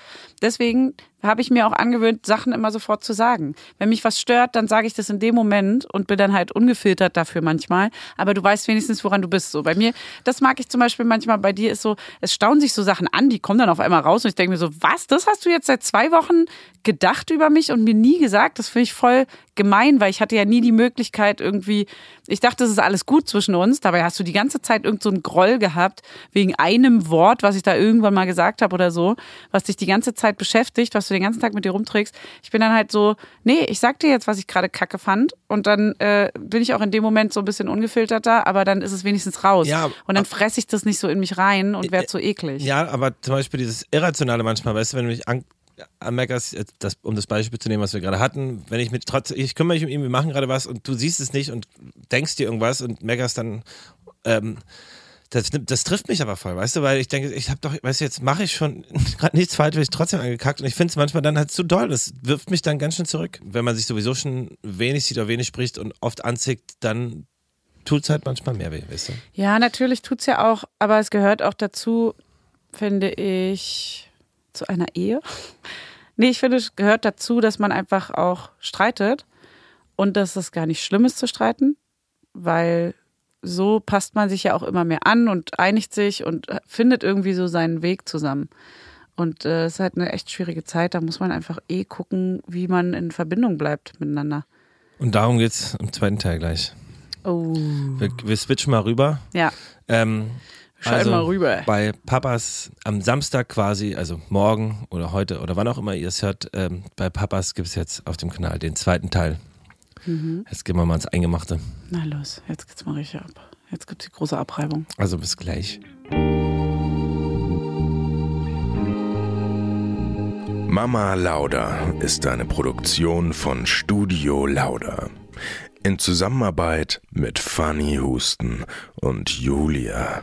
Deswegen habe ich mir auch angewöhnt, Sachen immer sofort zu sagen. Wenn mich was stört, dann sage ich das in dem Moment und bin dann halt ungefiltert dafür manchmal. Aber du weißt wenigstens, woran du bist. So bei mir, das mag ich zum Beispiel manchmal. Bei dir ist so, es stauen sich so Sachen an, die kommen dann auf einmal raus und ich denke mir so, was? Das hast du jetzt seit zwei Wochen gedacht über mich und mir nie gesagt? Das finde ich voll gemein, weil ich hatte ja nie die Möglichkeit irgendwie, ich dachte, das ist alles gut zwischen uns. Dabei hast du die ganze Zeit irgend so einen Groll gehabt wegen einem Wort, was ich da irgendwann mal gesagt habe oder so, was dich die ganze Zeit beschäftigt, was du den ganzen Tag mit dir rumträgst. Ich bin dann halt so, nee, ich sag dir jetzt, was ich gerade kacke fand. Und dann äh, bin ich auch in dem Moment so ein bisschen ungefilterter, aber dann ist es wenigstens raus. Ja, und dann fresse ich das nicht so in mich rein und werde so eklig. Ja, aber zum Beispiel dieses Irrationale manchmal, weißt du, wenn du mich an, anmeckerst, jetzt das, um das Beispiel zu nehmen, was wir gerade hatten, wenn ich mit trotz, ich kümmere mich um ihn, wir machen gerade was und du siehst es nicht und denkst dir irgendwas und meckerst dann, ähm, das, das trifft mich aber voll, weißt du, weil ich denke, ich habe doch, weißt du, jetzt mache ich schon gerade nichts falsch, werde ich trotzdem angekackt und ich finde es manchmal dann halt zu doll. Das wirft mich dann ganz schön zurück. Wenn man sich sowieso schon wenig sieht oder wenig spricht und oft anzickt, dann tut es halt manchmal mehr weh, weißt du? Ja, natürlich tut's ja auch, aber es gehört auch dazu, finde ich, zu einer Ehe. Nee, ich finde, es gehört dazu, dass man einfach auch streitet und dass es gar nicht schlimm ist zu streiten, weil so passt man sich ja auch immer mehr an und einigt sich und findet irgendwie so seinen Weg zusammen. Und äh, es ist halt eine echt schwierige Zeit, da muss man einfach eh gucken, wie man in Verbindung bleibt miteinander. Und darum geht's im zweiten Teil gleich. Oh. Wir, wir switchen mal rüber. Ja, Ähm, Schalten mal rüber. Bei Papas am Samstag quasi, also morgen oder heute oder wann auch immer ihr es hört, ähm, bei Papas gibt es jetzt auf dem Kanal den zweiten Teil. Mhm. Jetzt gehen wir mal ins Eingemachte. na los, jetzt geht's mal richtig ab. Jetzt gibt's die große Abreibung. Also bis gleich. Mama Lauda ist eine Produktion von Studio Lauda. In Zusammenarbeit mit Fanny Husten und Julia